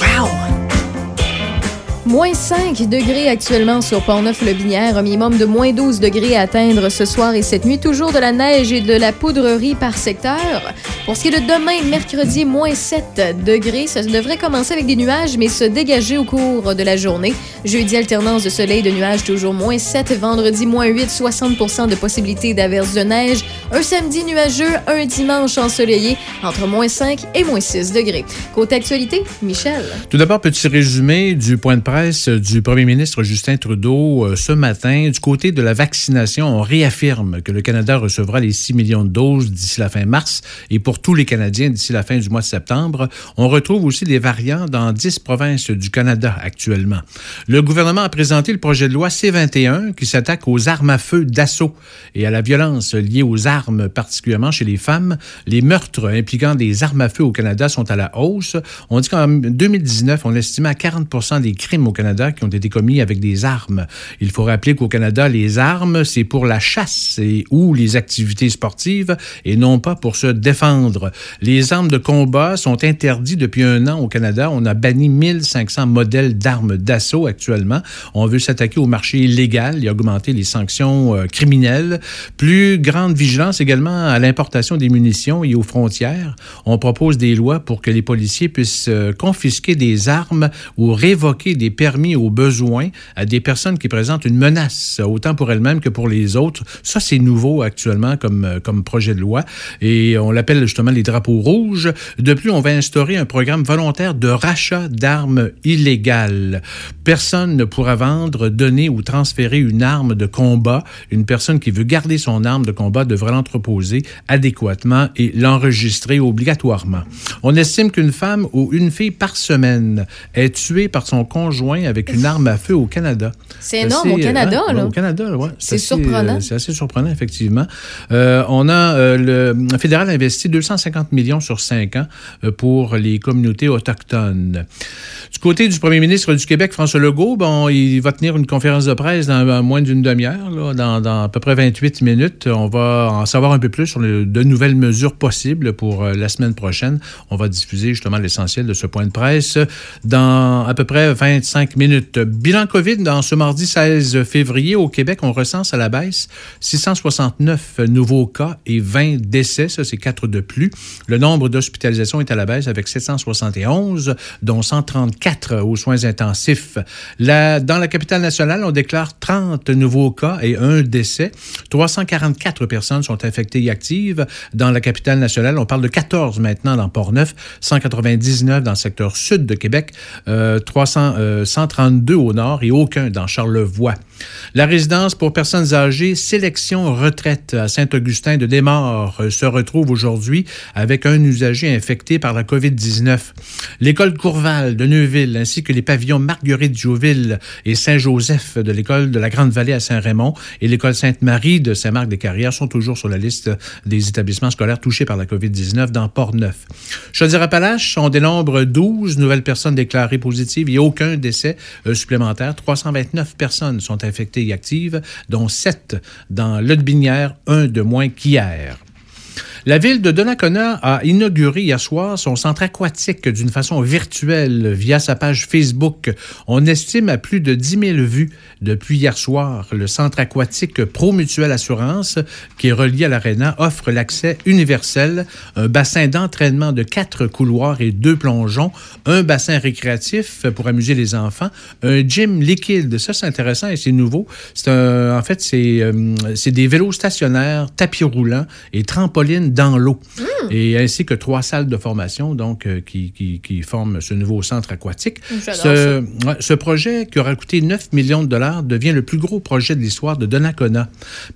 Moins 5 degrés actuellement sur Port-Neuf-le-Binière, un minimum de moins 12 degrés à atteindre ce soir et cette nuit. Toujours de la neige et de la poudrerie par secteur. Pour ce qui est de demain, mercredi, moins 7 degrés. Ça devrait commencer avec des nuages, mais se dégager au cours de la journée. Jeudi, alternance de soleil, de nuages, toujours moins 7. Vendredi, moins 8, 60 de possibilité d'averse de neige. Un samedi nuageux, un dimanche ensoleillé, entre moins 5 et moins 6 degrés. Côté actualité, Michel. Tout d'abord, petit résumé du point de presse du premier ministre Justin Trudeau euh, ce matin. Du côté de la vaccination, on réaffirme que le Canada recevra les 6 millions de doses d'ici la fin mars et pour tous les Canadiens d'ici la fin du mois de septembre. On retrouve aussi des variants dans 10 provinces du Canada actuellement. Le gouvernement a présenté le projet de loi C-21 qui s'attaque aux armes à feu d'assaut et à la violence liée aux armes, particulièrement chez les femmes. Les meurtres impliquant des armes à feu au Canada sont à la hausse. On dit qu'en 2019, on estimait à 40 des crimes au Canada qui ont été commis avec des armes. Il faut rappeler qu'au Canada, les armes, c'est pour la chasse et ou les activités sportives et non pas pour se défendre. Les armes de combat sont interdites depuis un an au Canada. On a banni 1500 modèles d'armes d'assaut actuellement. On veut s'attaquer au marché illégal et augmenter les sanctions euh, criminelles. Plus grande vigilance également à l'importation des munitions et aux frontières. On propose des lois pour que les policiers puissent euh, confisquer des armes ou révoquer des permis au besoin à des personnes qui présentent une menace, autant pour elles-mêmes que pour les autres. Ça, c'est nouveau actuellement comme, euh, comme projet de loi et on l'appelle justement les drapeaux rouges. De plus, on va instaurer un programme volontaire de rachat d'armes illégales. Personne ne pourra vendre, donner ou transférer une arme de combat. Une personne qui veut garder son arme de combat devra l'entreposer adéquatement et l'enregistrer obligatoirement. On estime qu'une femme ou une fille par semaine est tuée par son conjoint avec une arme à feu au Canada. C'est énorme au Canada, hein, là. Au Canada, oui. C'est surprenant. euh, C'est assez surprenant, effectivement. Euh, on a euh, le fédéral a investi 250 millions sur cinq ans pour les communautés autochtones. Du côté du premier ministre du Québec, François Legault, bon, il va tenir une conférence de presse dans moins d'une demi-heure, dans, dans à peu près 28 minutes. On va en savoir un peu plus sur le- de nouvelles mesures possibles pour euh, la semaine prochaine. On va diffuser justement l'essentiel de ce point de presse dans à peu près 25 minutes. Bilan COVID dans ce mardi 16 février au Québec, on recense à la baisse 669 nouveaux cas et 20 décès. Ça, c'est quatre de plus. Le nombre d'hospitalisations est à la baisse avec 771, dont 134 aux soins intensifs. Dans la capitale nationale, on déclare 30 nouveaux cas et un décès. 344 personnes sont infectées et actives. Dans la capitale nationale, on parle de 14 maintenant dans Port-Neuf, 199 dans le secteur sud de Québec, euh, 300, euh, 132 au nord et aucun dans Charlevoix. La résidence pour personnes âgées Sélection Retraite à Saint-Augustin de Desmaures euh, se retrouve aujourd'hui avec un usager infecté par la COVID-19. L'école Courval de Neuville ainsi que les pavillons Marguerite Jouville et Saint-Joseph de l'école de la Grande-Vallée à Saint-Raymond et l'école Sainte-Marie de Saint-Marc-des-Carrières sont toujours sur la liste des établissements scolaires touchés par la COVID-19 dans Port-Neuf. Chaudière-Appalaches, on dénombre 12 nouvelles personnes déclarées positives et aucun décès euh, supplémentaire. 329 personnes sont infectées et actives, dont 7 dans Lotbinière, un de moins qu'hier. La ville de Donnacona a inauguré hier soir son centre aquatique d'une façon virtuelle via sa page Facebook. On estime à plus de 10 000 vues depuis hier soir. Le centre aquatique Pro Mutuelle Assurance, qui est relié à l'Arena, offre l'accès universel, un bassin d'entraînement de quatre couloirs et deux plongeons, un bassin récréatif pour amuser les enfants, un gym liquide. Ça, c'est intéressant et c'est nouveau. C'est en fait, euh, c'est des vélos stationnaires, tapis roulants et trampolines dans l'eau. Et ainsi que trois salles de formation donc euh, qui, qui, qui forment ce nouveau centre aquatique. J'adore Ce, ouais, ce projet qui aura coûté 9 millions de dollars devient le plus gros projet de l'histoire de Donnacona.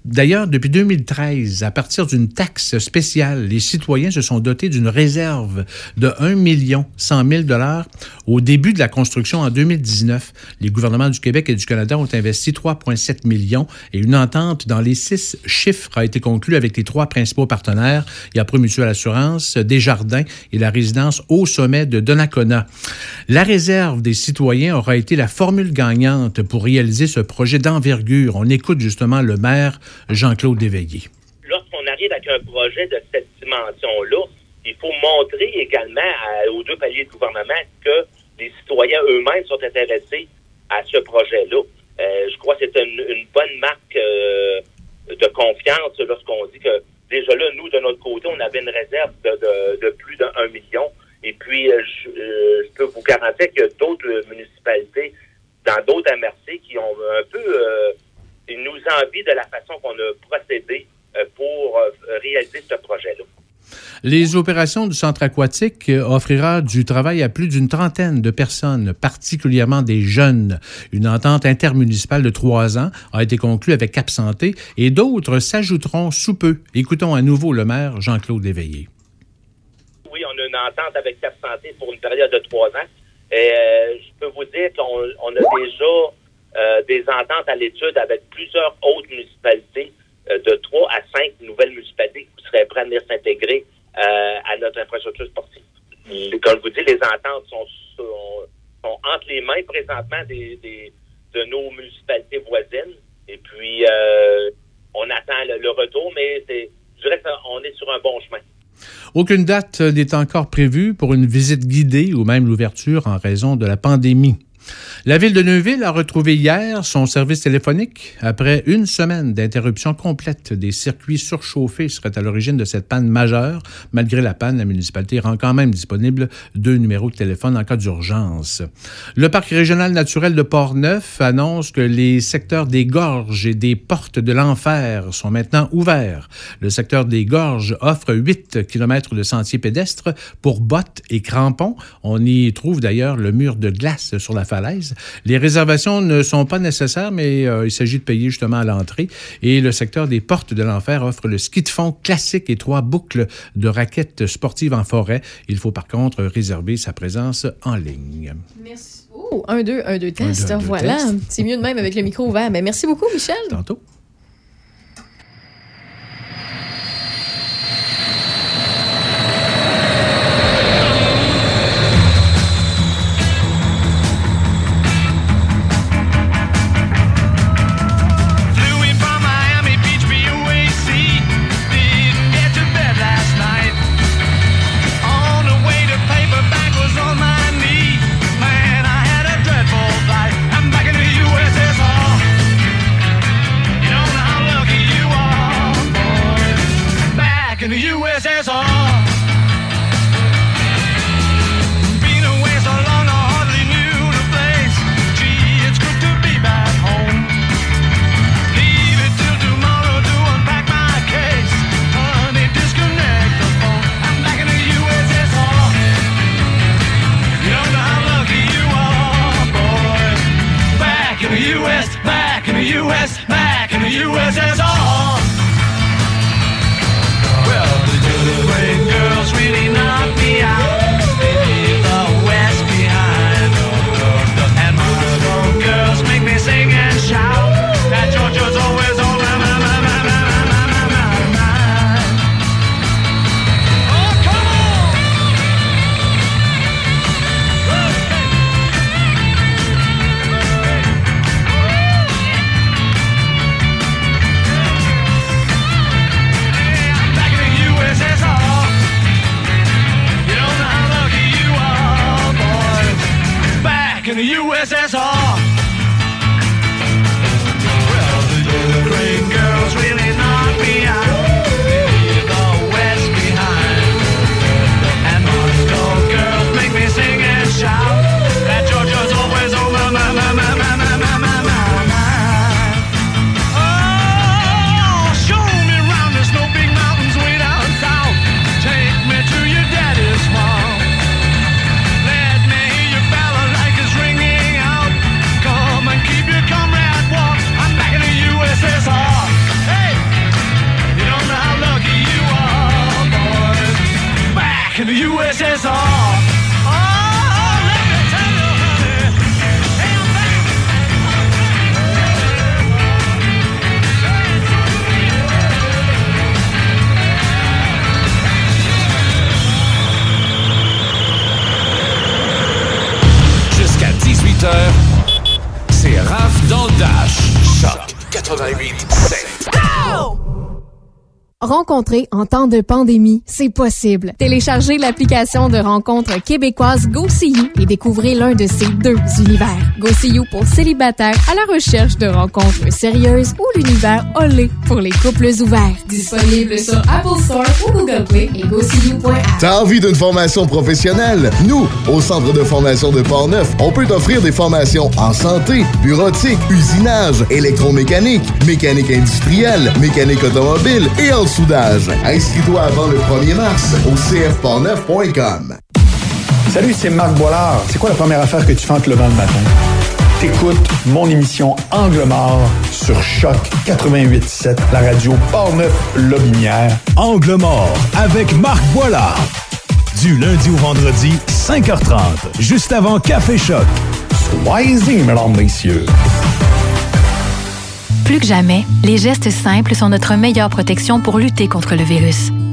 D'ailleurs, depuis 2013, à partir d'une taxe spéciale, les citoyens se sont dotés d'une réserve de 1 million 100 000 dollars au début de la construction en 2019. Les gouvernements du Québec et du Canada ont investi 3,7 millions et une entente dans les six chiffres a été conclue avec les trois principaux partenaires. Il y a Promutuelle Assurance, Desjardins et la résidence au sommet de Donnacona. La réserve des citoyens aura été la formule gagnante pour réaliser ce projet d'envergure. On écoute justement le maire Jean-Claude Léveillé. lorsqu'on arrive avec un projet de cette dimension-là, il faut montrer également aux deux paliers de gouvernement que les citoyens eux-mêmes sont intéressés à ce projet-là. Euh, je crois que c'est une, une bonne marque euh, de confiance lorsqu'on dit que déjà là, nous, de notre côté, on avait une réserve de, plus d'un million. Et puis, euh, je, euh, je peux vous garantir qu'il y a d'autres euh, municipalités dans d'autres MRC qui ont un peu ils nous envient de la façon qu'on a procédé pour réaliser ce projet-là. Les opérations du centre aquatique euh, offrira du travail à plus d'une trentaine de personnes, particulièrement des jeunes. Une entente intermunicipale de trois ans a été conclue avec Cap Santé et d'autres s'ajouteront sous peu. Écoutons à nouveau le maire Jean-Claude Léveillé. Oui, on a une entente avec Cap Santé pour une période de trois ans. Et euh, je peux vous dire qu'on on a déjà euh, des ententes à l'étude avec plusieurs autres municipalités, de trois à cinq nouvelles municipalités qui seraient prêtes à venir s'intégrer euh, à notre infrastructure sportive. Comme je vous dis, les ententes sont, sont, sont entre les mains présentement des, des- de nos municipalités voisines. Et puis, euh, on attend le, le retour, mais c'est, je dirais qu'on est sur un bon chemin. Aucune date n'est encore prévue pour une visite guidée ou même l'ouverture en raison de la pandémie. La ville de Neuville a retrouvé hier son service téléphonique après une semaine d'interruption complète des circuits surchauffés serait à l'origine de cette panne majeure. Malgré la panne, la municipalité rend quand même disponible deux numéros de téléphone en cas d'urgence. Le parc régional naturel de Port-Neuf annonce que les secteurs des gorges et des portes de l'enfer sont maintenant ouverts. Le secteur des gorges offre 8 km de sentiers pédestres pour bottes et crampons. On y trouve d'ailleurs le mur de glace sur la falaise. Les réservations ne sont pas nécessaires, mais euh, il s'agit de payer justement à l'entrée. Et le secteur des portes de l'enfer offre le ski de fond classique et trois boucles de raquettes sportives en forêt. Il faut par contre réserver sa présence en ligne. Merci. Oh, un, deux, un, deux test. un, deux, voilà. C'est mieux de même avec le micro ouvert. Mais merci beaucoup, Michel. Tantôt. De pandémie, c'est possible. Téléchargez l'application de rencontre québécoise GoSeeYou et découvrez l'un de ces deux univers. Go See You pour célibataires à la recherche de rencontres sérieuses ou l'univers Olé pour les couples ouverts. Disponible sur Apple Store ou Google Play et. T'as envie d'une formation professionnelle? Nous, au Centre de formation de Portneuf, on peut t'offrir des formations en santé, bureautique, usinage, électromécanique, mécanique industrielle, mécanique automobile et en soudage. Inscris-toi avant le 1er mars au cfportneuf.com. Salut, c'est Marc Boilard. C'est quoi la première affaire que tu fais en te levant le matin? T'écoutes mon émission Angle mort sur Choc 88.7, la radio Portneuf-Lobinière. Angle mort avec Marc Boilard. Du lundi au vendredi, 5h30, juste avant Café Choc. Soyez-y, mesdames, messieurs. Plus que jamais, les gestes simples sont notre meilleure protection pour lutter contre le virus.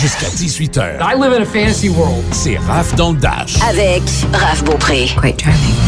Jusqu'à 18h. I live in a fantasy world. C'est Raph dans le Dash. Avec Raph Beaupré. Quite charming.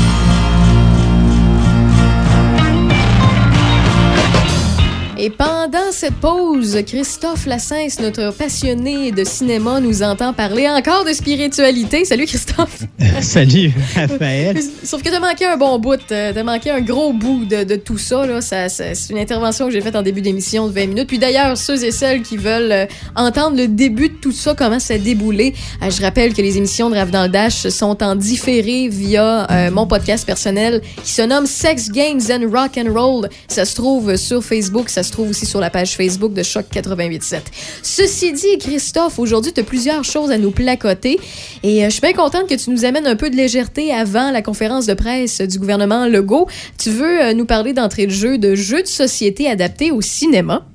Et pendant cette pause, Christophe Lassens, notre passionné de cinéma, nous entend parler encore de spiritualité. Salut Christophe! Salut Raphaël! Sauf que t'as manqué un bon bout, euh, t'as manqué un gros bout de, de tout ça. Là. Ça, ça- c'est une intervention que j'ai faite en début d'émission de 20 minutes. Puis d'ailleurs, ceux et celles qui veulent euh, entendre le début de tout ça, comment ça a déboulé, euh, je rappelle que les émissions de Rave dans le Dash sont en différé via euh, mon podcast personnel qui se nomme Sex, Games and Rock and Roll. Ça se trouve sur Facebook, ça se trouve aussi sur la page Facebook de Choc 88.7. Ceci dit, Christophe, aujourd'hui, tu as plusieurs choses à nous placoter et euh, je suis bien contente que tu nous amènes un peu de légèreté avant la conférence de presse du gouvernement Legault. Tu veux euh, nous parler d'entrée de jeu de jeux de société adaptés au cinéma?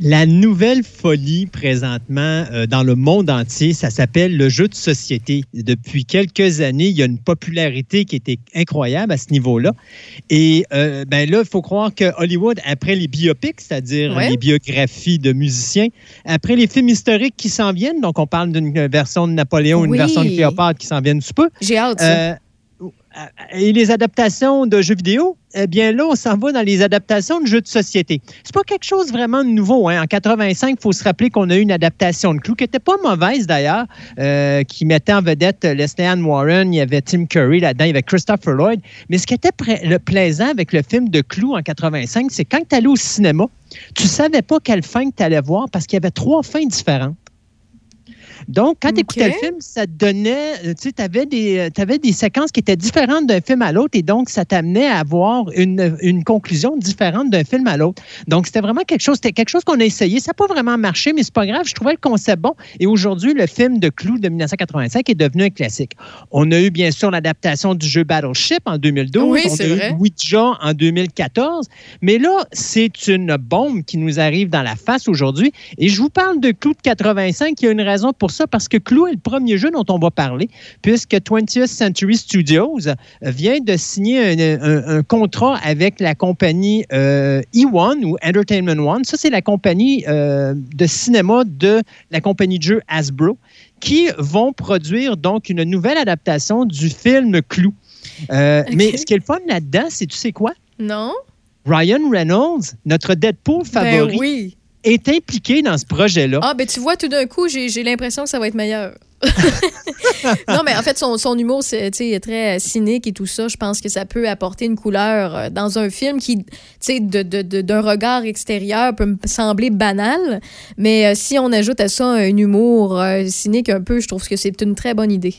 La nouvelle folie présentement euh, dans le monde entier, ça s'appelle le jeu de société. Depuis quelques années, il y a une popularité qui était incroyable à ce niveau-là. Et euh, ben là, il faut croire que Hollywood, après les biopics, c'est-à-dire Ouais. les biographies de musiciens, après les films historiques qui s'en viennent, donc on parle d'une version de Napoléon, une version de Cléopâtre qui s'en viennent sous peu. J'ai hâte. Euh, et les adaptations de jeux vidéo, eh bien là, on s'en va dans les adaptations de jeux de société. C'est pas quelque chose vraiment de nouveau. Hein. En 85, il faut se rappeler qu'on a eu une adaptation de Clou qui était pas mauvaise d'ailleurs, euh, qui mettait en vedette Leslie Ann Warren, il y avait Tim Curry là-dedans, il y avait Christopher Lloyd. Mais ce qui était le plaisant avec le film de Clou en 85, c'est quand tu allais au cinéma, tu savais pas quelle fin tu allais voir parce qu'il y avait trois fins différentes. Donc, quand tu écoutais le film, ça te donnait, euh, tu sais, tu avais, des t'avais des séquences qui étaient différentes d'un film à l'autre et donc ça t'amenait à avoir une, une conclusion différente d'un film à l'autre. Donc, c'était vraiment quelque chose, c'était quelque chose qu'on a essayé. Ça n'a pas vraiment marché, mais c'est pas grave. Je trouvais le concept bon. Et aujourd'hui, le film de Clou de 1985 est devenu un classique. On a eu, bien sûr, l'adaptation du jeu Battleship en 2012. Oui, On c'est a vrai. eu Ouija en 2014. Mais là, c'est une bombe qui nous arrive dans la face aujourd'hui. Et je vous parle de Clou de 85. Il y a une raison pour ça, parce que Clou est le premier jeu dont on va parler, puisque 20th Century Studios vient de signer un, un- un contrat avec la compagnie euh, E1 ou Entertainment One. Ça, c'est la compagnie euh, de cinéma de la compagnie de jeux Hasbro, qui vont produire donc une nouvelle adaptation du film Clou. Euh, Mais ce qui est le fun là-dedans, c'est tu sais quoi? Non? Ryan Reynolds, notre Deadpool favori, Ben oui. Est impliqué dans ce projet-là. Ah, ben tu vois, tout d'un coup, j'ai l'impression que ça va être meilleur. non, mais en fait, son, son humour, c'est très euh, cynique et tout ça. Je pense que ça peut apporter une couleur euh, dans un film qui, sais, de- de- de- d'un regard extérieur peut me sembler banal. Mais euh, si on ajoute à ça un humour cynique un peu, je trouve que c'est une très bonne idée.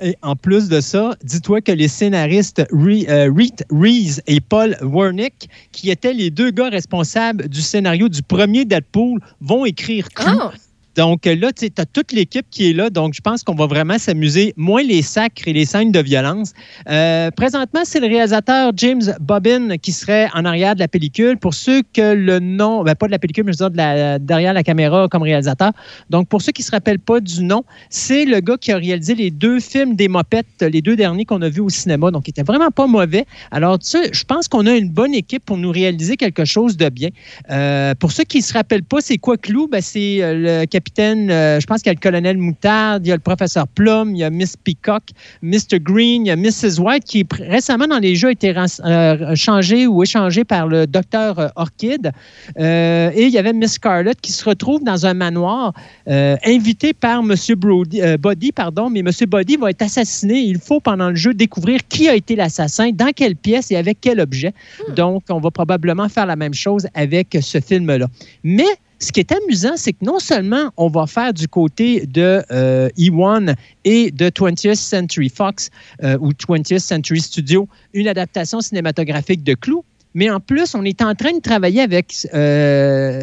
Et en plus de ça, dis-toi que les scénaristes euh, Reed Rees et Paul Wernick, qui étaient les deux gars responsables du scénario du premier Deadpool, vont écrire. Ah! Donc là, tu as toute l'équipe qui est là. Donc, je pense qu'on va vraiment s'amuser, moins les sacres et les scènes de violence. Euh, présentement, c'est le réalisateur James Bobbin qui serait en arrière de la pellicule. Pour ceux que le nom, ben, pas de la pellicule, mais je veux dire derrière la caméra comme réalisateur. Donc, pour ceux qui ne se rappellent pas du nom, c'est le gars qui a réalisé les deux films des mopettes, les deux derniers qu'on a vus au cinéma. Donc, il était vraiment pas mauvais. Alors, tu sais, je pense qu'on a une bonne équipe pour nous réaliser quelque chose de bien. Euh, pour ceux qui ne se rappellent pas, c'est quoi Clou? Ben, c'est euh, le capitaine, euh, je pense qu'il y a le colonel Moutarde, il y a le professeur Plum, il y a Miss Peacock, Mr. Green, il y a Mrs. White qui récemment dans les jeux a été euh, changé ou échangé par le docteur euh, Orchid. Euh, et il y avait Miss Scarlett qui se retrouve dans un manoir invité par M. Brody, Body, pardon, mais M. Body va être assassiné. Il faut pendant le jeu découvrir qui a été l'assassin, dans quelle pièce et avec quel objet. Donc, on va probablement faire la même chose avec ce film-là. Mais ce qui est amusant, c'est que non seulement on va faire du côté de euh, E1 et de 20th Century Fox euh, ou 20th Century Studio une adaptation cinématographique de Clou, mais en plus, on est en train de travailler avec euh,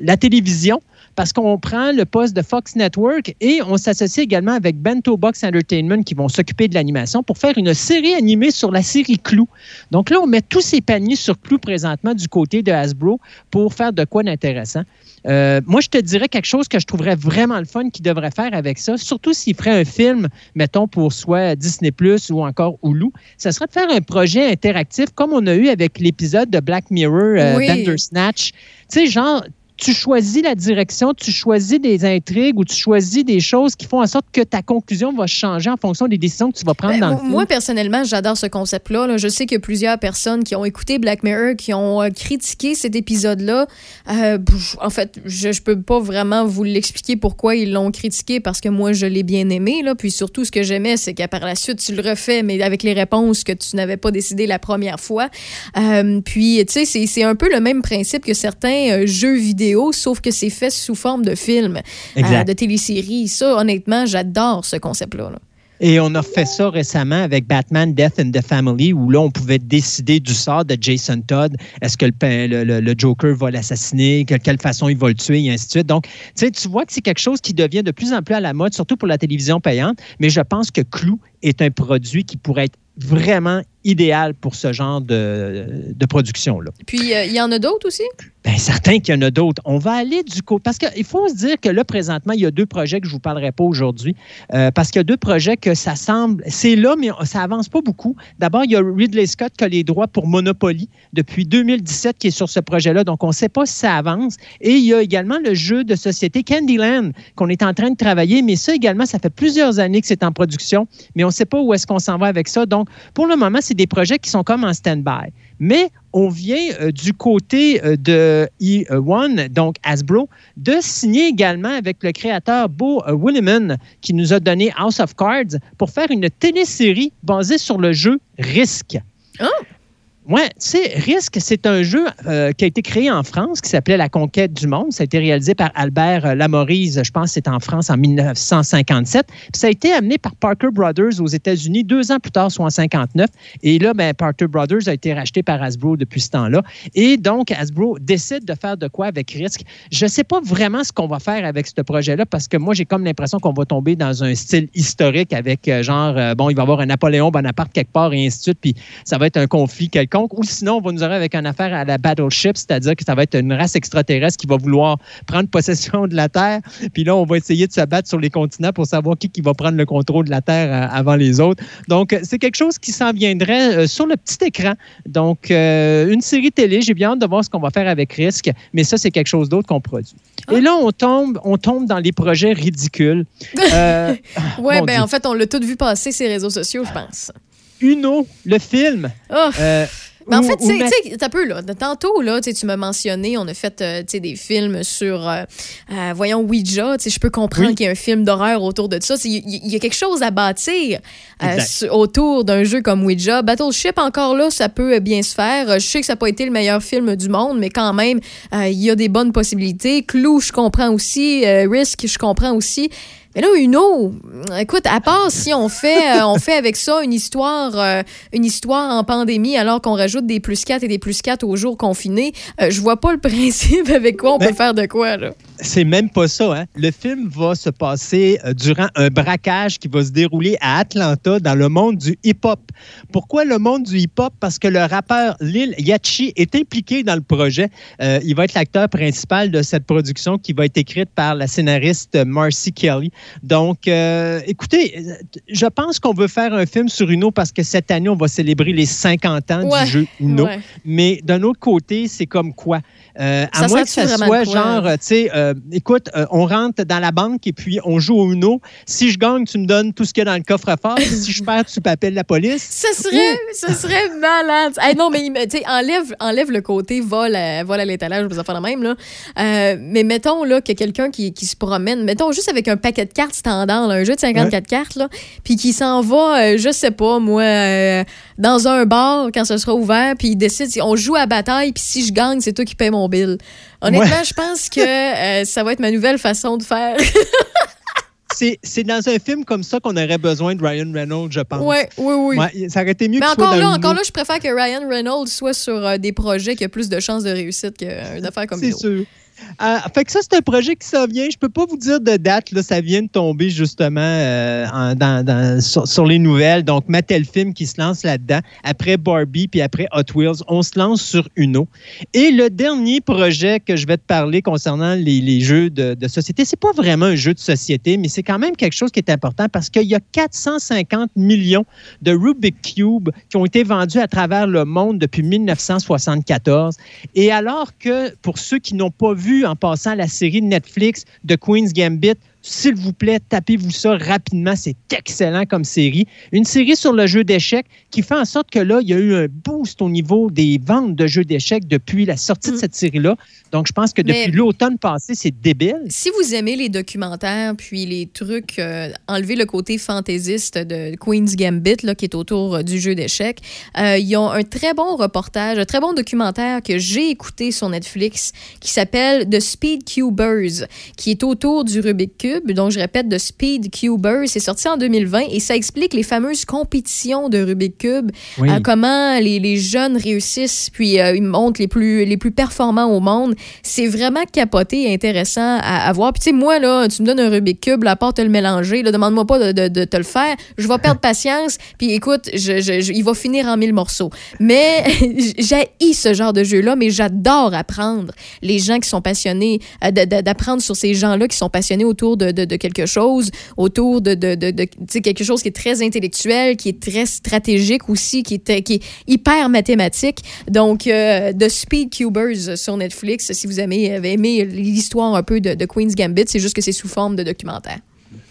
la télévision parce qu'on prend le poste de Fox Network et on s'associe également avec Bento Box Entertainment qui vont s'occuper de l'animation pour faire une série animée sur la série Clou. Donc là, on met tous ces paniers sur Clou présentement du côté de Hasbro pour faire de quoi d'intéressant. Euh, moi, je te dirais quelque chose que je trouverais vraiment le fun qu'ils devraient faire avec ça, surtout s'ils feraient un film, mettons, pour soit Disney Plus ou encore Hulu, ça serait de faire un projet interactif comme on a eu avec l'épisode de Black Mirror, euh, Oui. Bandersnatch. Tu sais, genre, tu choisis la direction, tu choisis des intrigues ou tu choisis des choses qui font en sorte que ta conclusion va changer en fonction des décisions que tu vas prendre dans le film. Ben, Moi, personnellement, j'adore ce concept-là. là. Je sais qu'il y a plusieurs personnes qui ont écouté Black Mirror, qui ont euh, critiqué cet épisode-là. Euh, en fait, je ne peux pas vraiment vous l'expliquer pourquoi ils l'ont critiqué, parce que moi, je l'ai bien aimé. Là. Puis surtout, ce que j'aimais, c'est qu'à par la suite, tu le refais, mais avec les réponses que tu n'avais pas décidé la première fois. Euh, puis, tu sais, c'est- un peu le même principe que certains jeux vidéo, sauf que c'est fait sous forme de film, euh, de télésérie. Ça, honnêtement, j'adore ce concept-là. là. Et on a fait ça récemment avec Batman Death in the Family, où là, on pouvait décider du sort de Jason Todd. Est-ce que le, Joker va l'assassiner? De quelle façon il va le tuer? Et ainsi de suite. Donc, tu vois que c'est quelque chose qui devient de plus en plus à la mode, surtout pour la télévision payante. Mais je pense que Clou est un produit qui pourrait être vraiment idéal pour ce genre de, de production-là. Puis, euh, il y en a d'autres aussi? Bien, certain qu'il y en a d'autres. On va aller du côté. Parce qu'il faut se dire que là, présentement, il y a deux projets que je ne vous parlerai pas aujourd'hui. euh, parce qu'il y a deux projets que ça semble. C'est là, mais ça avance pas beaucoup. D'abord, il y a Ridley Scott qui a les droits pour Monopoly depuis 2017 qui est sur ce projet-là. Donc, on ne sait pas si ça avance. Et il y a également le jeu de société Candyland qu'on est en train de travailler. Mais ça également, ça fait plusieurs années que c'est en production. Mais on ne sait pas où est-ce qu'on s'en va avec ça. Donc, pour le moment, c'est des projets qui sont comme en stand-by. Mais on vient euh, du côté euh, de E1, donc Hasbro, de signer également avec le créateur Bo euh, Williman, qui nous a donné House of Cards, pour faire une télésérie basée sur le jeu Risk. Ouais, tu sais, Risk, c'est un jeu euh, qui a été créé en France, qui s'appelait La Conquête du Monde. Ça a été réalisé par Albert euh, Lamorise, je pense c'est en France en 1957. Puis ça a été amené par Parker Brothers aux États-Unis deux ans plus tard, soit en 59. Et là, ben, Parker Brothers a été racheté par Hasbro depuis ce temps-là. Et donc, Hasbro décide de faire de quoi avec Risk. Je ne sais pas vraiment ce qu'on va faire avec ce projet-là parce que moi, j'ai comme l'impression qu'on va tomber dans un style historique avec euh, genre, bon, il va y avoir un Napoléon Bonaparte quelque part et ainsi de suite. Puis ça va être un conflit quelconque. Ou sinon, on va nous arriver avec une affaire à la Battleship, c'est-à-dire que ça va être une race extraterrestre qui va vouloir prendre possession de la Terre. Puis là, on va essayer de se battre sur les continents pour savoir qui, qui va prendre le contrôle de la Terre euh, avant les autres. Donc, euh, c'est quelque chose qui s'en viendrait euh, sur le petit écran. Donc, euh, une série télé, j'ai bien hâte de voir ce qu'on va faire avec Risk, mais ça, c'est quelque chose d'autre qu'on produit. Et là, on tombe, on tombe dans les projets ridicules. Euh, Ouais, mon ben Dieu. en fait, on l'a tout vu passer ces réseaux sociaux, je pense. Uno, le film. Oh. Euh, Mais en fait, tu sais- t'as peu, là. Tantôt, là, tu sais, tu m'as mentionné, on a fait euh, des films sur, euh, euh, voyons, Ouija. Tu sais, Je peux comprendre Oui. qu'il y a un film d'horreur autour de ça. Il y, y a quelque chose à bâtir euh, autour d'un jeu comme Ouija. Battleship, encore là, ça peut bien se faire. Je sais que ça n'a pas été le meilleur film du monde, mais quand même, il y a des bonnes possibilités. Clou, je comprends aussi. Risk, je comprends aussi. Mais là, Uno, écoute, à part si on fait, euh, on fait avec ça une histoire, euh, une histoire en pandémie, alors qu'on rajoute des plus 4 et des plus 4 aux jours confinés, euh, je vois pas le principe avec quoi on peut faire de quoi, là. C'est même pas ça. Hein? Le film va se passer euh, durant un braquage qui va se dérouler à Atlanta dans le monde du hip-hop. Pourquoi le monde du hip-hop? Parce que le rappeur Lil Yachty est impliqué dans le projet. Euh, il va être l'acteur principal de cette production qui va être écrite par la scénariste Marcy Kelly. Donc, euh, écoutez, je pense qu'on veut faire un film sur Uno parce que cette année, on va célébrer les 50 ans Ouais, du jeu Uno. ouais. Mais d'un autre côté, c'est comme quoi? Euh, à Ça moins que ça soit genre, euh, tu sais, euh, écoute, euh, on rentre dans la banque et puis on joue au Uno. Si je gagne, tu me donnes tout ce qu'il y a dans le coffre-fort. si je perds, tu peux appeler la police. Ça serait, ça serait malade. Hey, non, mais tu sais, enlève, enlève le côté vol à, vol à l'étalage, vous faire la même, là. Mais mettons, là, que quelqu'un qui, qui se promène, mettons juste avec un paquet de cartes standard, là, un jeu de 54 cartes, là, puis qui s'en va, je sais pas, moi, dans un bar quand ce sera ouvert, puis il décide, si on joue à bataille, puis si je gagne, c'est toi qui paye mon bill. Honnêtement, Ouais. je pense que euh, ça va être ma nouvelle façon de faire. C'est dans un film comme ça qu'on aurait besoin de Ryan Reynolds, je pense. Ouais, oui, oui. Ouais, ça aurait été mieux Mais soit encore dans là, encore là, je préfère que Ryan Reynolds soit sur euh, des projets qui ont plus de chances de réussite qu'une affaire comme C'est sûr. Euh, fait que ça, c'est un projet qui s'en vient. Je peux pas vous dire de date. Là, ça vient de tomber justement euh, dans- sur les nouvelles. Donc, Mattel Film qui se lance là-dedans. Après Barbie, puis après Hot Wheels, on se lance sur Uno. Et le dernier projet que je vais te parler concernant les, les jeux de, de société, c'est pas vraiment un jeu de société, mais c'est quand même quelque chose qui est important parce qu'il y a 450 millions de Rubik Cube qui ont été vendus à travers le monde depuis 1974. Et alors que pour ceux qui n'ont pas vu en passant la série Netflix de Queen's Gambit, s'il vous plaît, tapez-vous ça rapidement. C'est excellent comme série. Une série sur le jeu d'échecs qui fait en sorte que là, il y a eu un boost au niveau des ventes de jeux d'échecs depuis la sortie de cette série-là. Donc, je pense que depuis Mm. Mais- l'automne passé, c'est débile. Si vous aimez les documentaires puis les trucs, euh, enlevez le côté fantaisiste de Queen's Gambit là, qui est autour euh, du jeu d'échecs. Euh, ils ont un très bon reportage, un très bon documentaire que j'ai écouté sur Netflix qui s'appelle The Speed Cubers, qui est autour du Rubik Cube. Donc, je répète, The Speed Cubers, c'est sorti en 2020 et ça explique les fameuses compétitions de Rubik Cube, Oui. euh, comment les, les jeunes réussissent puis euh, ils montrent les plus, les plus performants au monde. C'est vraiment capoté et intéressant à, à voir. Puis tu sais, moi, là, tu me donnes un Rubik Cube, la part de le mélanger, là, demande-moi pas de, de- de te le faire. Je vais perdre patience, puis écoute, je, je- je- il va finir en mille morceaux. Mais j'ai ce genre de jeu-là, mais j'adore apprendre les gens qui sont passionnés, euh, de- de- d'apprendre sur ces gens-là qui sont passionnés autour de, de- quelque chose, autour de, de, de- quelque chose qui est très intellectuel, qui est très stratégique aussi, qui est, qui est hyper mathématique. Donc, euh, The Speed Cubers sur Netflix, si vous aimez, avez aimé l'histoire un peu de, de Queen's Gambit, c'est juste que c'est sous forme de documentaire.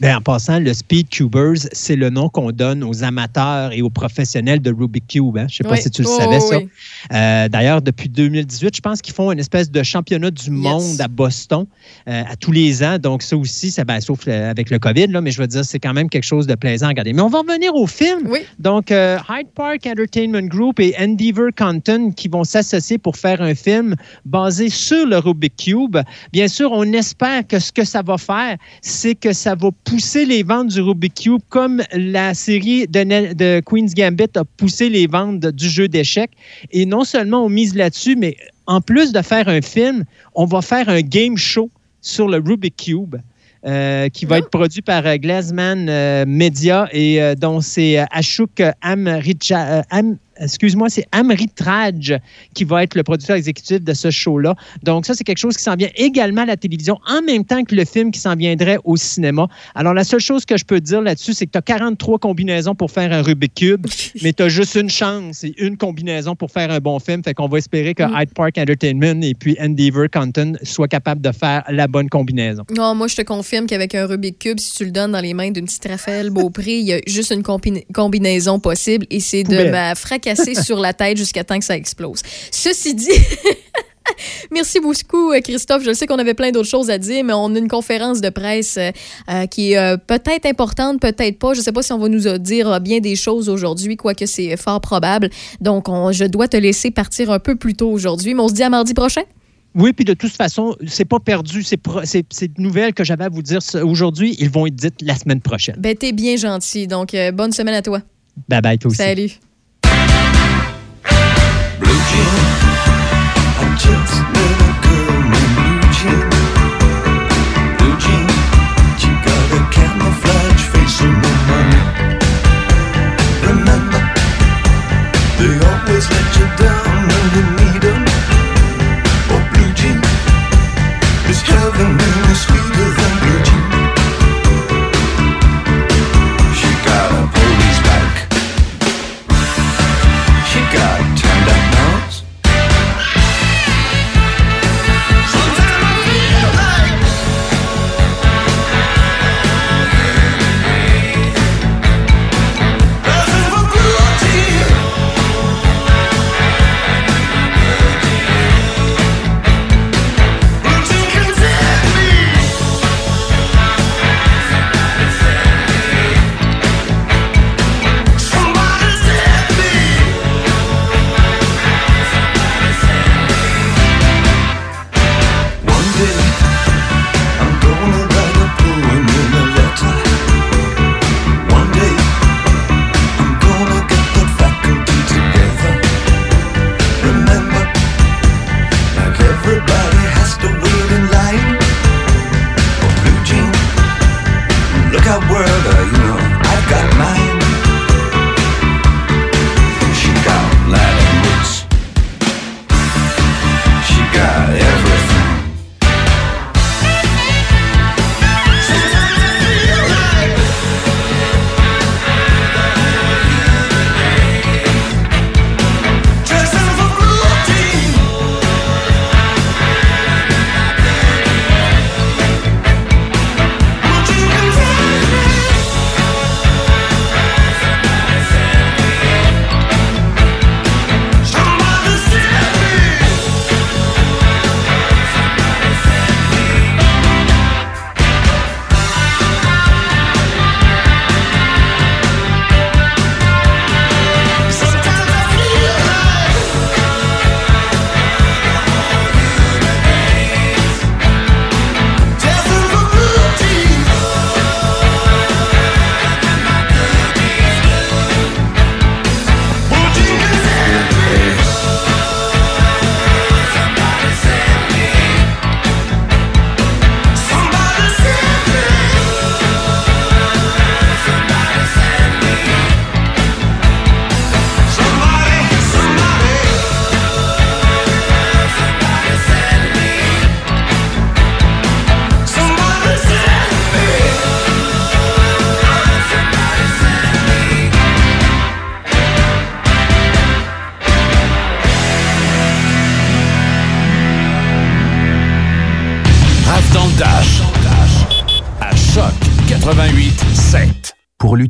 Ben, en passant, le Speed Cubers, c'est le nom qu'on donne aux amateurs et aux professionnels de Rubik Cube. hein. Je ne sais pas Oui. si tu le Oh, savais, ça. oui. Euh, D'ailleurs, depuis 2018, je pense qu'ils font une espèce de championnat du monde à Boston euh, à tous les ans. Donc, ça aussi, ça, ben, sauf avec le COVID, là, mais je veux dire, c'est quand même quelque chose de plaisant à regarder. Mais on va revenir au film. Donc, euh, Hyde Park Entertainment Group et Endeavor Content qui vont s'associer pour faire un film basé sur le Rubik Cube. Bien sûr, on espère que ce que ça va faire, c'est que ça va pousser les ventes du Rubik Cube comme la série de, Queen's Gambit a poussé les ventes de- du jeu d'échecs. Et non seulement on mise là-dessus, mais en plus de faire un film, on va faire un game show sur le Rubik Cube. euh, qui va être produit par euh, Glassman euh, Media et euh, dont c'est Ashok euh, Am- excuse-moi, c'est Amritraj qui va être le producteur exécutif de ce show-là. Donc ça, c'est quelque chose qui s'en vient également à la télévision en même temps que le film qui s'en viendrait au cinéma. Alors la seule chose que je peux dire là-dessus, c'est que tu as 43 combinaisons pour faire un Rubik Cube, mais tu as juste une chance et une combinaison pour faire un bon film. Fait qu'on va espérer que Hyde Park Entertainment et puis Endeavor Content soient capables de faire la bonne combinaison. Non, moi, je te confirme qu'avec un Rubik Cube, si tu le donnes dans les mains d'une petite Raphaël Beaupré, il y a juste une combi- combinaison possible et c'est de me sur la tête jusqu'à temps que ça explose. Ceci dit. Merci beaucoup, euh, Christophe. Je sais qu'on avait plein d'autres choses à dire, mais on a une conférence de presse euh, euh, qui est euh, peut-être importante, peut-être pas. Je ne sais pas si on va nous dire bien des choses aujourd'hui, quoique c'est fort probable. Donc, on- je dois te laisser partir un peu plus tôt aujourd'hui, mais on se dit à mardi prochain. Oui, puis de toute façon, c'est pas perdu. C'est de nouvelles que j'avais à vous dire aujourd'hui. Ils vont être dites la semaine prochaine. Ben, t'es bien gentil. Donc, euh, bonne semaine à toi. Bye bye, toi aussi. Salut.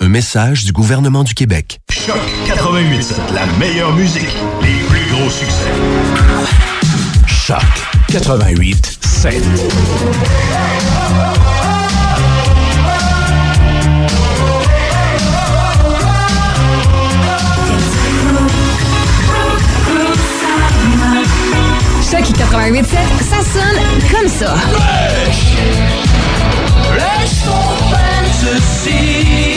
Un message du gouvernement du Québec. Choc 88, la meilleure musique, les plus gros succès. Choc 88 7. Choc 88.7, ça sonne comme ça. Ton fantasy.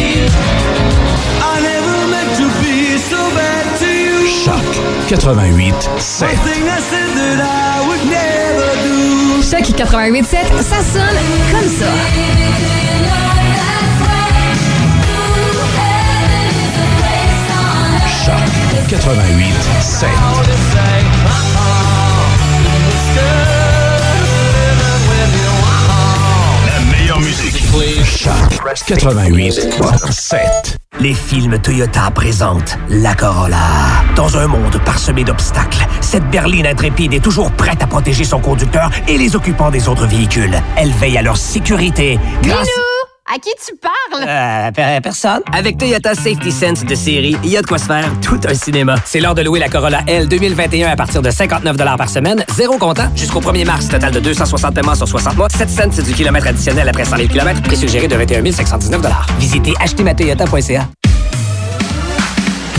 Choc 88 7. One thing I said that I would never do. Choc 88.7, ça sonne comme ça. Choc 88 7. Musique. Choc 88 7. Les films Toyota présentent la Corolla. Dans un monde parsemé d'obstacles, cette berline intrépide est toujours prête à protéger son conducteur et les occupants des autres véhicules. Elle veille à leur sécurité grâce... À qui tu parles? Euh, per- personne. Avec Toyota Safety Sense de série, il y a de quoi se faire tout un cinéma. C'est l'heure de louer la Corolla L 2021 à partir de 59 par semaine, zéro comptant, jusqu'au 1er mars. Total de 260 paiements sur 60 mois. 7 cents, c'est du kilomètre additionnel après 100 000 km. Prix suggéré de 21 519 Visitez achetezmatoyota.ca.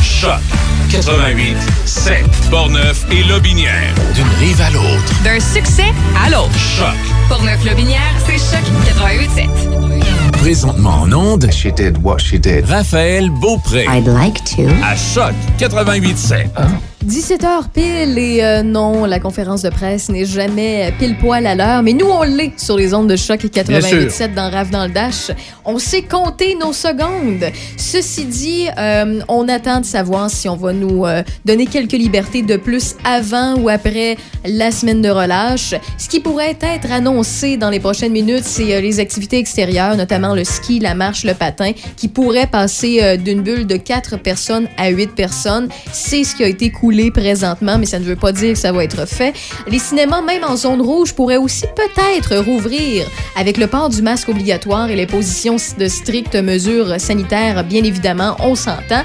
Choc 88 7. Portneuf et Lobinière. D'une rive à l'autre. D'un succès à l'autre. Choc. Pour Neuf Lobinière, c'est Choc 88.7. Présentement en onde. She did what she did. Raphaël Beaupré. I'd like to. À Choc 88 7. 17h pile et euh, non, la conférence de presse n'est jamais pile poil à l'heure, mais nous on l'est sur les ondes de choc et 88.7 dans Rave dans le Dash. On sait compter nos secondes. Ceci dit, euh, on attend de savoir si on va nous euh, donner quelques libertés de plus avant ou après la semaine de relâche. Ce qui pourrait être annoncé dans les prochaines minutes, c'est les activités extérieures, notamment le ski, la marche, le patin, qui pourraient passer d'une bulle de 4 personnes à 8 personnes. C'est ce qui a été présentement, mais ça ne veut pas dire que ça va être fait. Les cinémas, même en zone rouge, pourraient aussi peut-être rouvrir avec le port du masque obligatoire et les positions de strictes mesures sanitaires, bien évidemment, on s'entend.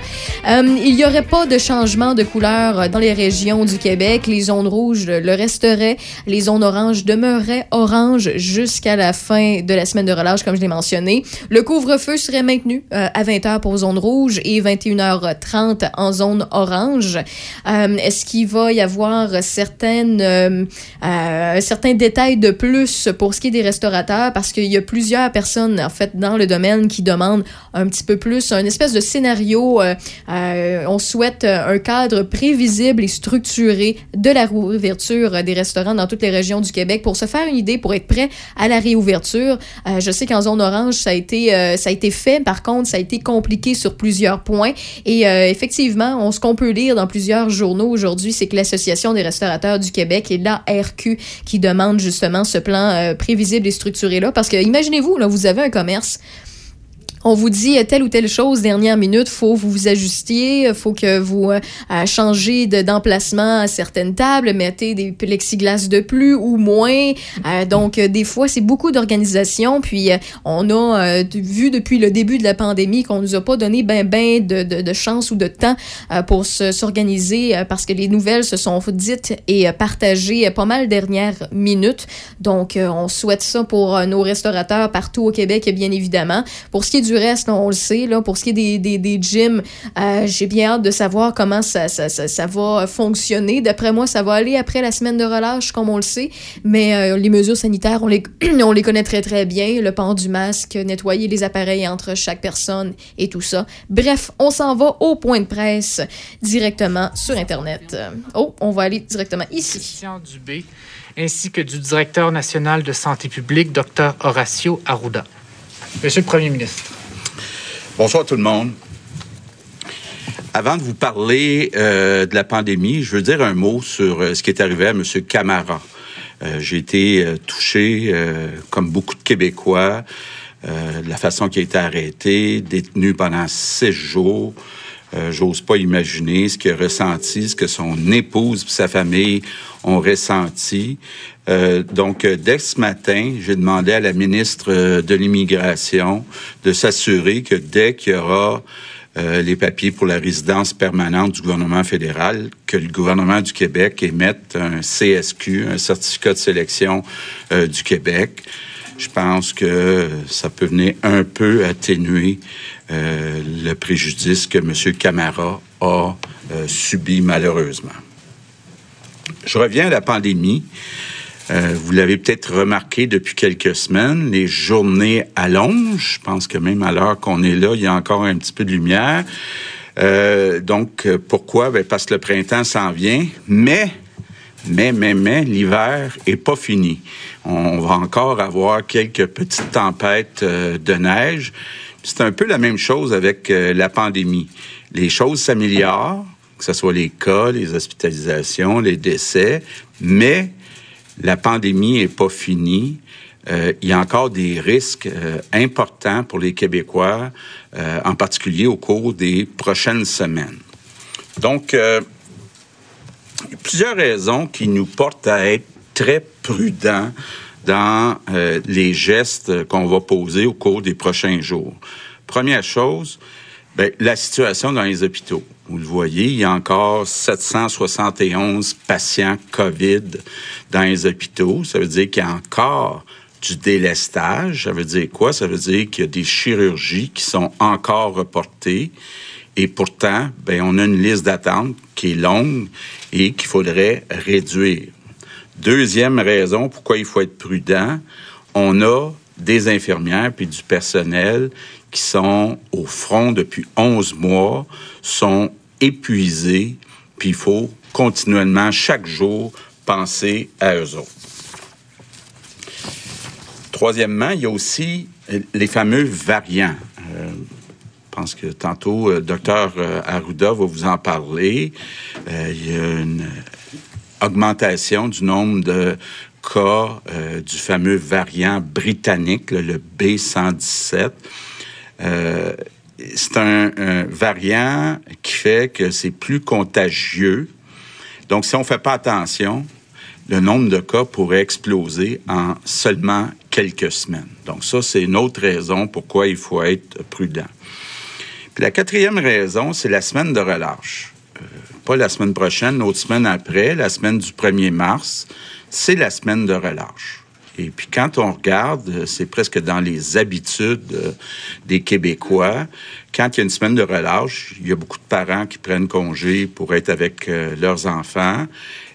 Euh, il n'y aurait pas de changement de couleur dans les régions du Québec. Les zones rouges le resteraient. Les zones oranges demeureraient oranges jusqu'à la fin de la semaine de relâche, comme je l'ai mentionné. Le couvre-feu serait maintenu euh, à 20h pour zone rouge et 21h30 en zone orange. Euh, Est-ce qu'il va y avoir certaines, euh, euh, certains détails de plus pour ce qui est des restaurateurs? Parce qu'il y a plusieurs personnes, en fait, dans le domaine qui demandent un petit peu plus, un espèce de scénario. euh, euh, on souhaite un cadre prévisible et structuré de la réouverture des restaurants dans toutes les régions du Québec pour se faire une idée, pour être prêt à la réouverture. Euh, je sais qu'en zone orange, ça a été, euh, ça a été fait. Par contre, ça a été compliqué sur plusieurs points. Et euh, effectivement, on, ce qu'on peut lire dans plusieurs journaux aujourd'hui, c'est que l'Association des restaurateurs du Québec et l'ARQ qui demandent justement ce plan euh, prévisible et structuré-là. Parce que imaginez-vous, là, vous avez un commerce on vous dit euh, telle ou telle chose dernière minute, faut vous vous ajustiez, faut que vous euh, euh, changez de- d'emplacement à certaines tables, mettez des plexiglas de plus ou moins. Euh, donc euh, des fois c'est beaucoup d'organisation. Puis euh, on a euh, vu depuis le début de la pandémie qu'on nous a pas donné ben ben de, chance ou de temps euh, pour se- s'organiser euh, parce que les nouvelles se sont dites et euh, partagées euh, pas mal dernière minute. Donc euh, on souhaite ça pour euh, nos restaurateurs partout au Québec bien évidemment. Pour ce qui est reste, là, on le sait, là, pour ce qui est des, des, des gyms, euh, j'ai bien hâte de savoir comment ça, ça, ça, va fonctionner. D'après moi, ça va aller après la semaine de relâche, comme on le sait. Mais euh, les mesures sanitaires, on les, on les connaît très, très bien. Le port du masque, nettoyer les appareils entre chaque personne et tout ça. Bref, on s'en va au point de presse directement sur Internet. Oh, on va aller directement ici. Dubé, ainsi que du directeur national de santé publique, Dr Horacio Arruda. Monsieur le Premier ministre. Bonsoir tout le monde. Avant de vous parler euh, de la pandémie, je veux dire un mot sur euh, ce qui est arrivé à M. Camara. Euh, J'ai été touché, comme beaucoup de Québécois, de la façon qu'il a été arrêté, détenu pendant six jours. J'ose pas imaginer ce qu'il a ressenti, ce que son épouse et sa famille ont ressenti. Euh, donc, euh, dès ce matin, j'ai demandé à la ministre euh, de l'Immigration de s'assurer que dès qu'il y aura les papiers pour la résidence permanente du gouvernement fédéral, que le gouvernement du Québec émette un CSQ, un certificat de sélection du Québec. Je pense que ça peut venir un peu atténuer le préjudice que M. Camara a subi malheureusement. Je reviens à la pandémie. Euh, vous l'avez peut-être remarqué depuis quelques semaines, les journées allongent. Je pense que même à l'heure qu'on est là, il y a encore un petit peu de lumière. Euh, donc, euh, pourquoi? Ben, parce que le printemps s'en vient, mais, mais, mais, mais, l'hiver est pas fini. On va encore avoir quelques petites tempêtes de neige. C'est un peu la même chose avec la pandémie. Les choses s'améliorent, que ce soit les cas, les hospitalisations, les décès, mais la pandémie n'est pas finie. Euh, il y a encore des risques euh, importants pour les Québécois, euh, en particulier au cours des prochaines semaines. Donc, plusieurs raisons qui nous portent à être très prudents dans les gestes qu'on va poser au cours des prochains jours. Première chose, ben, la situation dans les hôpitaux. Vous le voyez, il y a encore 771 patients COVID dans les hôpitaux. Ça veut dire qu'il y a encore du délestage. Ça veut dire quoi? Ça veut dire qu'il y a des chirurgies qui sont encore reportées. Et pourtant, ben, on a une liste d'attente qui est longue et qu'il faudrait réduire. Deuxième raison pourquoi il faut être prudent, on a des infirmières puis du personnel qui sont au front depuis 11 mois, sont épuisés, puis il faut continuellement, chaque jour, penser à eux autres. Troisièmement, il y a aussi euh, les fameux variants. Euh, je pense que tantôt, le docteur euh, Arruda va vous en parler. Euh, il y a une augmentation du nombre de cas euh, du fameux variant britannique, le B117. Euh, c'est un, un variant qui fait que c'est plus contagieux. Donc, si on ne fait pas attention, le nombre de cas pourrait exploser en seulement quelques semaines. Donc, ça, c'est une autre raison pourquoi il faut être prudent. Puis la quatrième raison, c'est la semaine de relâche. Euh, pas la semaine prochaine, l'autre semaine après, la semaine du 1er mars, c'est la semaine de relâche. Et puis quand on regarde, euh, c'est presque dans les habitudes euh, des Québécois. Quand il y a une semaine de relâche, il y a beaucoup de parents qui prennent congé pour être avec euh, leurs enfants.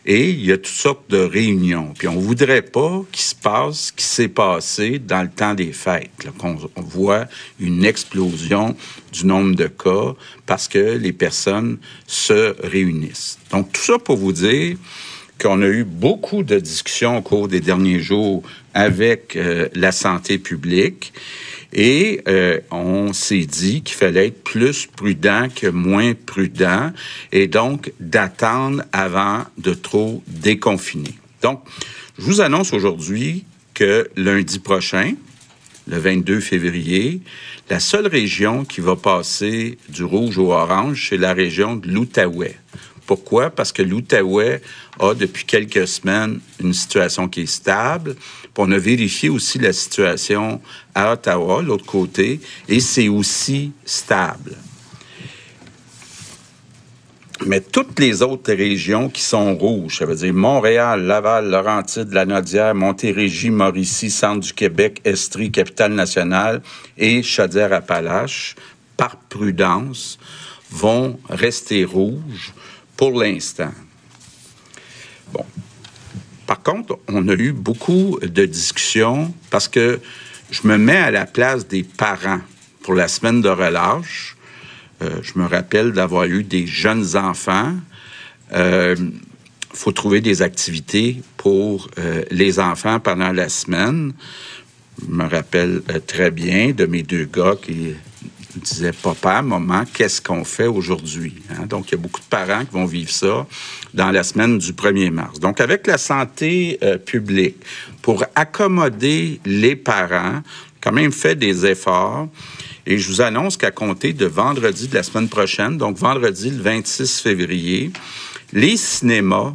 Et il y a toutes sortes de réunions. Puis on voudrait pas qu'il se passe ce qui s'est passé dans le temps des fêtes, qu'on on voit une explosion du nombre de cas parce que les personnes se réunissent. Donc tout ça pour vous dire qu'on a eu beaucoup de discussions au cours des derniers jours avec euh, la santé publique et euh, on s'est dit qu'il fallait être plus prudent que moins prudent et donc d'attendre avant de trop déconfiner. Donc, je vous annonce aujourd'hui que lundi prochain, le 22 février, la seule région qui va passer du rouge au orange, c'est la région de l'Outaouais. Pourquoi? Parce que l'Outaouais a depuis quelques semaines une situation qui est stable. On a vérifié aussi la situation à Ottawa, l'autre côté, et c'est aussi stable. Mais toutes les autres régions qui sont rouges, ça veut dire Montréal, Laval, Laurentides, Lanaudière, Montérégie, Mauricie, Centre du Québec, Estrie, Capitale-Nationale et Chaudière-Appalaches, par prudence, vont rester rouges pour l'instant. Bon. Par contre, on a eu beaucoup de discussions parce que je me mets à la place des parents pour la semaine de relâche. Euh, je me rappelle d'avoir eu des jeunes enfants. Il euh, faut trouver des activités pour euh, les enfants pendant la semaine. Je me rappelle très bien de mes deux gars qui me disaient Papa, maman, qu'est-ce qu'on fait aujourd'hui Hein? Donc, il y a beaucoup de parents qui vont vivre ça dans la semaine du 1er mars. Donc, avec la santé euh, publique, pour accommoder les parents, quand même fait des efforts. Et je vous annonce qu'à compter de vendredi de la semaine prochaine, donc vendredi le 26 février, les cinémas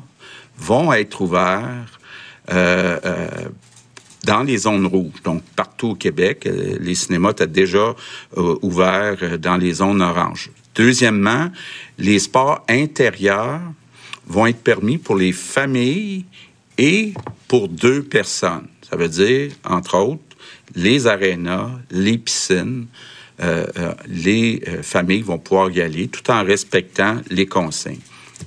vont être ouverts euh, euh, dans les zones rouges. Donc, partout au Québec, euh, les cinémas étaient déjà euh, ouverts euh, dans les zones oranges. Deuxièmement, les sports intérieurs vont être permis pour les familles et pour deux personnes. Ça veut dire, entre autres, les arénas, les piscines, euh, les familles vont pouvoir y aller tout en respectant les consignes.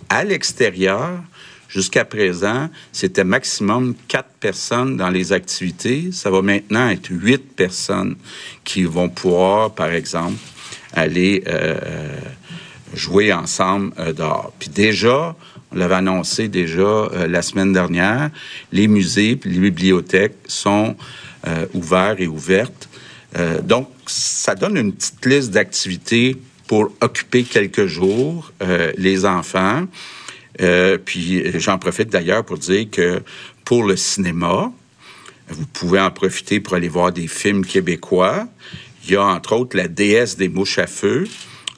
À l'extérieur, jusqu'à présent, c'était maximum quatre personnes dans les activités. Ça va maintenant être huit personnes qui vont pouvoir, par exemple, aller euh, euh, jouer ensemble euh, dehors. Puis déjà, on l'avait annoncé déjà euh, la semaine dernière, les musées puis les bibliothèques sont ouverts et ouvertes. Donc, ça donne une petite liste d'activités pour occuper quelques jours les enfants. Euh, puis j'en profite d'ailleurs pour dire que pour le cinéma, vous pouvez en profiter pour aller voir des films québécois. Il y a entre autres La déesse des mouches à feu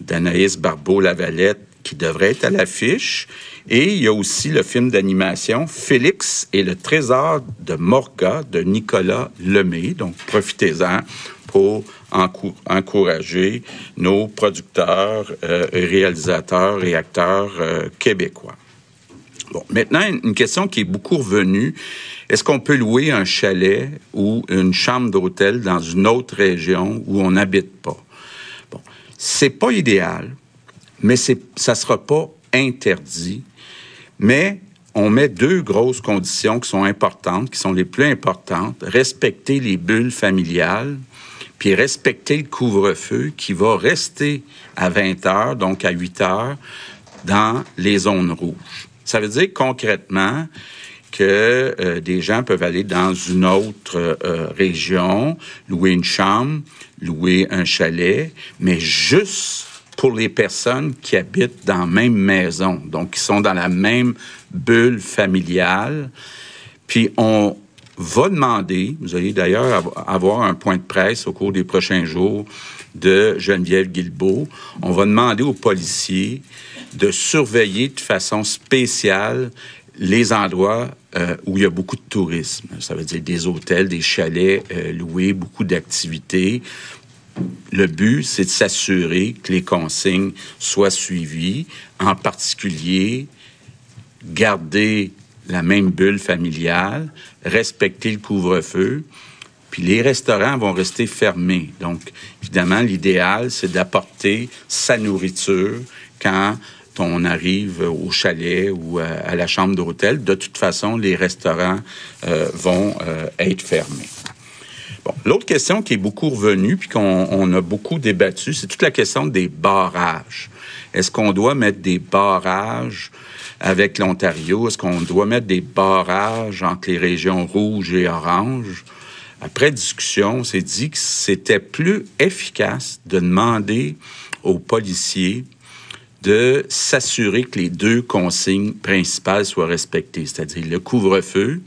d'Anaïs Barbeau-Lavalette qui devrait être à l'affiche. Et il y a aussi le film d'animation Félix et le trésor de Morga de Nicolas Lemay. Donc profitez-en pour encou- encourager nos producteurs, euh, réalisateurs et acteurs euh, québécois. Bon, maintenant, une question qui est beaucoup revenue. Est-ce qu'on peut louer un chalet ou une chambre d'hôtel dans une autre région où on n'habite pas? Bon, c'est pas idéal, mais ça sera pas interdit. Mais on met deux grosses conditions qui sont importantes, qui sont les plus importantes. Respecter les bulles familiales, puis respecter le couvre-feu qui va rester à 20 heures, donc à 8 heures, dans les zones rouges. Ça veut dire concrètement que euh, des gens peuvent aller dans une autre euh, région, louer une chambre, louer un chalet, mais juste pour les personnes qui habitent dans la même maison, donc qui sont dans la même bulle familiale. Puis on va demander, vous allez d'ailleurs av- avoir un point de presse au cours des prochains jours de Geneviève Guilbeault, on va demander aux policiers de surveiller de façon spéciale les endroits euh, où il y a beaucoup de tourisme. Ça veut dire des hôtels, des chalets euh, loués, beaucoup d'activités. Le but, c'est de s'assurer que les consignes soient suivies, en particulier garder la même bulle familiale, respecter le couvre-feu, puis les restaurants vont rester fermés. Donc, évidemment, l'idéal, c'est d'apporter sa nourriture quand on arrive au chalet ou à, la chambre d'hôtel. De toute façon, les restaurants euh, vont euh, être fermés. L'autre question qui est beaucoup revenue puis qu'on on a beaucoup débattu, c'est toute la question des barrages. Est-ce qu'on doit mettre des barrages avec l'Ontario? Est-ce qu'on doit mettre des barrages entre les régions rouges et oranges? Après discussion, on s'est dit que c'était plus efficace de demander aux policiers de s'assurer que les deux consignes principales soient respectées, c'est-à-dire le couvre-feu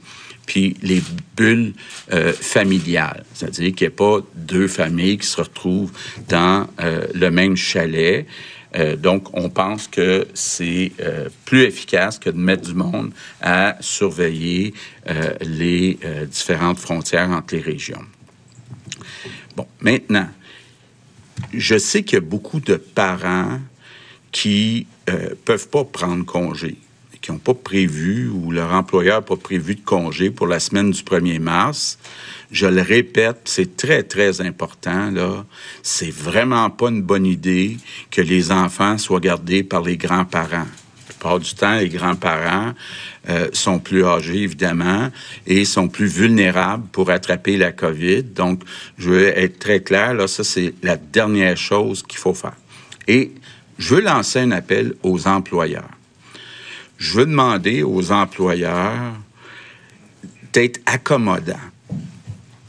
puis les bulles euh, familiales, c'est-à-dire qu'il n'y ait pas deux familles qui se retrouvent dans euh, le même chalet. Euh, donc, on pense que c'est plus efficace que de mettre du monde à surveiller les différentes frontières entre les régions. Bon, maintenant, je sais qu'il y a beaucoup de parents qui euh, peuvent pas prendre congé, qui n'ont pas prévu ou leur employeur n'a pas prévu de congé pour la semaine du 1er mars. Je le répète, c'est très, très important, là. C'est vraiment pas une bonne idée que les enfants soient gardés par les grands-parents. La plupart du temps, les grands-parents euh, sont plus âgés, évidemment, et sont plus vulnérables pour attraper la COVID. Donc, je veux être très clair, là, ça, c'est la dernière chose qu'il faut faire. Et je veux lancer un appel aux employeurs. Je veux demander aux employeurs d'être accommodants.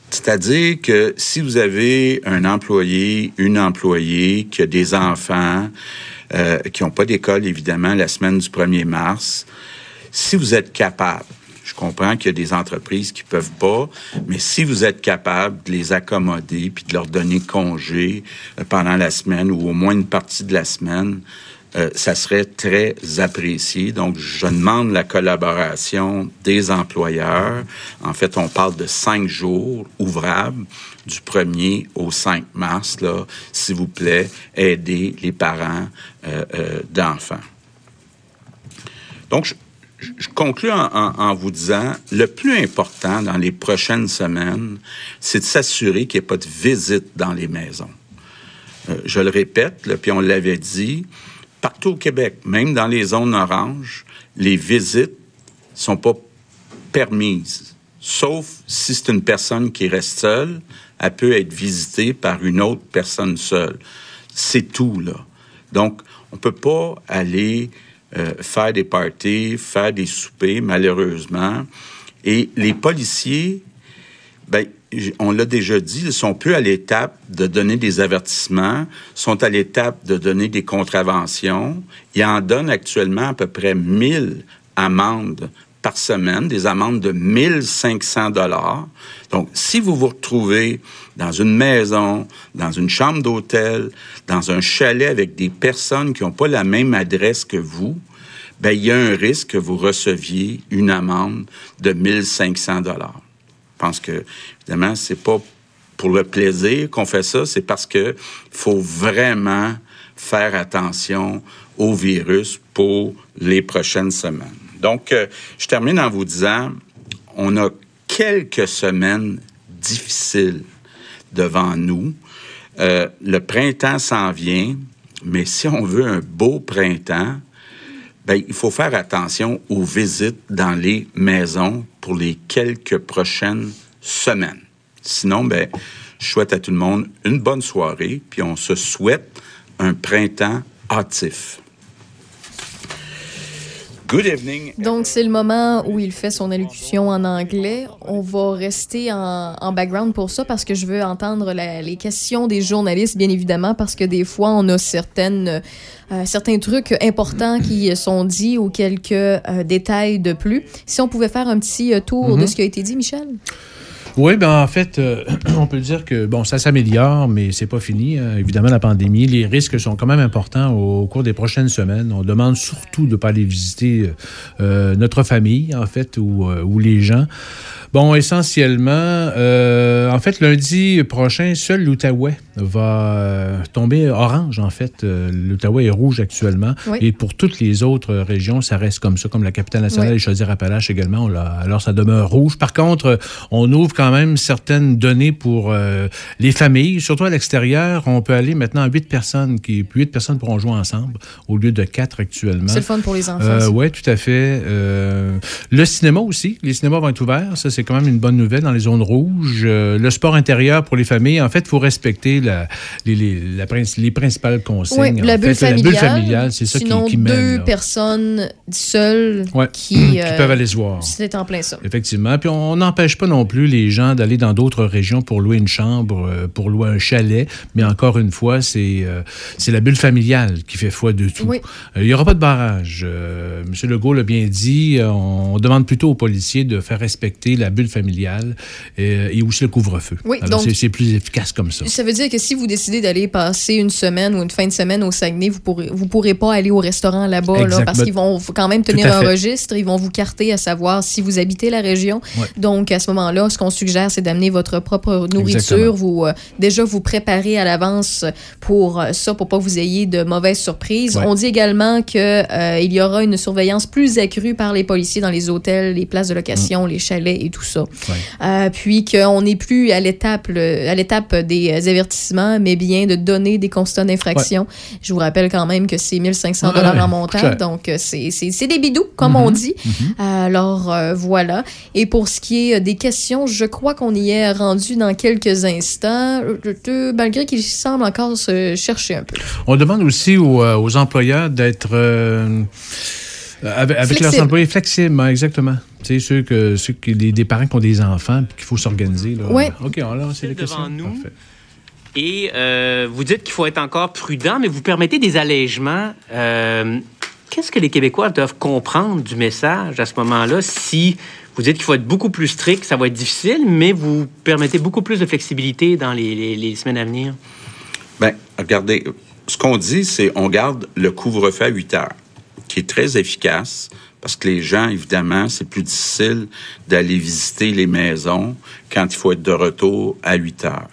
C'est-à-dire que si vous avez un employé, une employée qui a des enfants, euh, qui n'ont pas d'école, évidemment, la semaine du 1er mars, si vous êtes capable, je comprends qu'il y a des entreprises qui peuvent pas, mais si vous êtes capable de les accommoder puis de leur donner congé euh, pendant la semaine ou au moins une partie de la semaine, euh, ça serait très apprécié. Donc, je demande la collaboration des employeurs. En fait, on parle de cinq jours ouvrables du 1er au 5 mars. S'il vous plaît, aidez les parents euh, d'enfants. Donc, je, je conclue en, vous disant, le plus important dans les prochaines semaines, c'est de s'assurer qu'il n'y ait pas de visite dans les maisons. Euh, je le répète, puis on l'avait dit, partout au Québec, même dans les zones oranges, les visites sont pas permises, sauf si c'est une personne qui reste seule, elle peut être visitée par une autre personne seule. C'est tout, là. Donc, on peut pas aller euh, faire des parties, faire des soupers, malheureusement. Et les policiers, ben, on l'a déjà dit, ils sont plus à l'étape de donner des avertissements, sont à l'étape de donner des contraventions. Ils en donnent actuellement à peu près 1000 amendes par semaine, des amendes de 1500 dollars. Donc, si vous vous retrouvez dans une maison, dans une chambre d'hôtel, dans un chalet avec des personnes qui n'ont pas la même adresse que vous, ben, il y a un risque que vous receviez une amende de 1500 dollars. Je pense que, évidemment, c'est pas pour le plaisir qu'on fait ça, c'est parce que faut vraiment faire attention au virus pour les prochaines semaines. Donc, euh, je termine en vous disant, on a quelques semaines difficiles devant nous. Euh, le printemps s'en vient, mais si on veut un beau printemps, ben, il faut faire attention aux visites dans les maisons pour les quelques prochaines semaines. Sinon, ben, je souhaite à tout le monde une bonne soirée, puis on se souhaite un printemps hâtif. Good evening. Donc, c'est le moment où il fait son allocution en anglais. On va rester en, en background pour ça parce que je veux entendre la- les questions des journalistes, bien évidemment, parce que des fois, on a certaines, euh, certains trucs importants qui sont dits ou quelques euh, détails de plus. Si on pouvait faire un petit euh, tour de Mhm. ce qui a été dit, Michel? Oui, ben en fait, euh, on peut dire que bon, ça s'améliore, mais c'est pas fini. hein. Évidemment, la pandémie, les risques sont quand même importants au, cours des prochaines semaines. On demande surtout de ne pas aller visiter euh, notre famille, en fait, ou, euh, ou les gens. Bon, essentiellement, euh, en fait, lundi prochain, seul l'Outaouais va euh, tomber orange, en fait. Euh, L'Outaouais est rouge actuellement. Oui. Et pour toutes les autres régions, ça reste comme ça, comme la capitale nationale Oui. et Chaudière-Appalaches également. on l'a- alors, ça demeure rouge. Par contre, euh, on ouvre quand même certaines données pour euh, les familles, surtout à l'extérieur. On peut aller maintenant à huit personnes, qui huit personnes pourront jouer ensemble au lieu de quatre actuellement. C'est le fun pour les enfants. Euh, oui, tout à fait. Euh, le cinéma aussi. Les cinémas vont être ouverts. Ça, c'est quand même une bonne nouvelle dans les zones rouges. Euh, le sport intérieur pour les familles. En fait, il faut respecter la, les, les, la princ- les principales consignes. Oui, la bulle fait, familiale. La bulle familiale, c'est ça qui, Sinon, qui mène. deux là. personnes seules Ouais, qui, qui euh, peuvent aller se voir. C'est en plein ça. Effectivement. Puis on n'empêche pas non plus les gens d'aller dans d'autres régions pour louer une chambre, euh, pour louer un chalet. Mais encore une fois, c'est euh, c'est la bulle familiale qui fait foi de tout. Oui. Il n'y aura pas de barrage. M. Legault l'a bien dit. On demande plutôt aux policiers de faire respecter la bulle familiale euh, et aussi le couvre-feu. Oui, Alors, donc- c'est- plus efficace comme ça. Ça veut dire que si vous décidez d'aller passer une semaine ou une fin de semaine au Saguenay, vous pourrez, vous pourrez pas aller au restaurant là-bas là, parce qu'ils vont quand même tenir un fait. registre, ils vont vous carter à savoir si vous habitez la région. Ouais. Donc à ce moment-là, ce qu'on suggère, c'est d'amener votre propre nourriture, Exactement. vous euh, déjà vous préparer à l'avance pour euh, ça, pour pas que vous ayez de mauvaises surprises. Ouais. On dit également que euh, il y aura une surveillance plus accrue par les policiers dans les hôtels, les places de Mm. location, les chalets et tout ça. Euh, puis qu'on n'est plus à l'étape à l'étape des euh, avertissements, mais bien de donner des constats d'infraction. Je vous rappelle quand même que c'est 1500 Ouais, dollars en montant, donc euh, c'est des bidous, comme on dit. Alors euh, voilà. Et pour ce qui est des questions, je crois qu'on y est rendu dans quelques instants, malgré qu'il semble encore se chercher un peu. On demande aussi aux, aux employeurs d'être Euh, Avec, avec Flexible. leurs employés flexibles, exactement. Tu sais, ceux, que, ceux qui, des, des parents qui ont des enfants qu'il faut s'organiser. Ouais. OK, alors, c'est les devant questions. nous. Parfait. Et euh, vous dites qu'il faut être encore prudent, mais vous permettez des allègements. Euh, Qu'est-ce que les Québécois doivent comprendre du message à ce moment-là? Si vous dites qu'il faut être beaucoup plus strict, ça va être difficile, mais vous permettez beaucoup plus de flexibilité dans les, les- les semaines à venir? Bien, regardez, ce qu'on dit, c'est on garde le couvre-feu à 8 heures, qui est très efficace parce que les gens, évidemment, c'est plus difficile d'aller visiter les maisons quand il faut être de retour à 8 heures.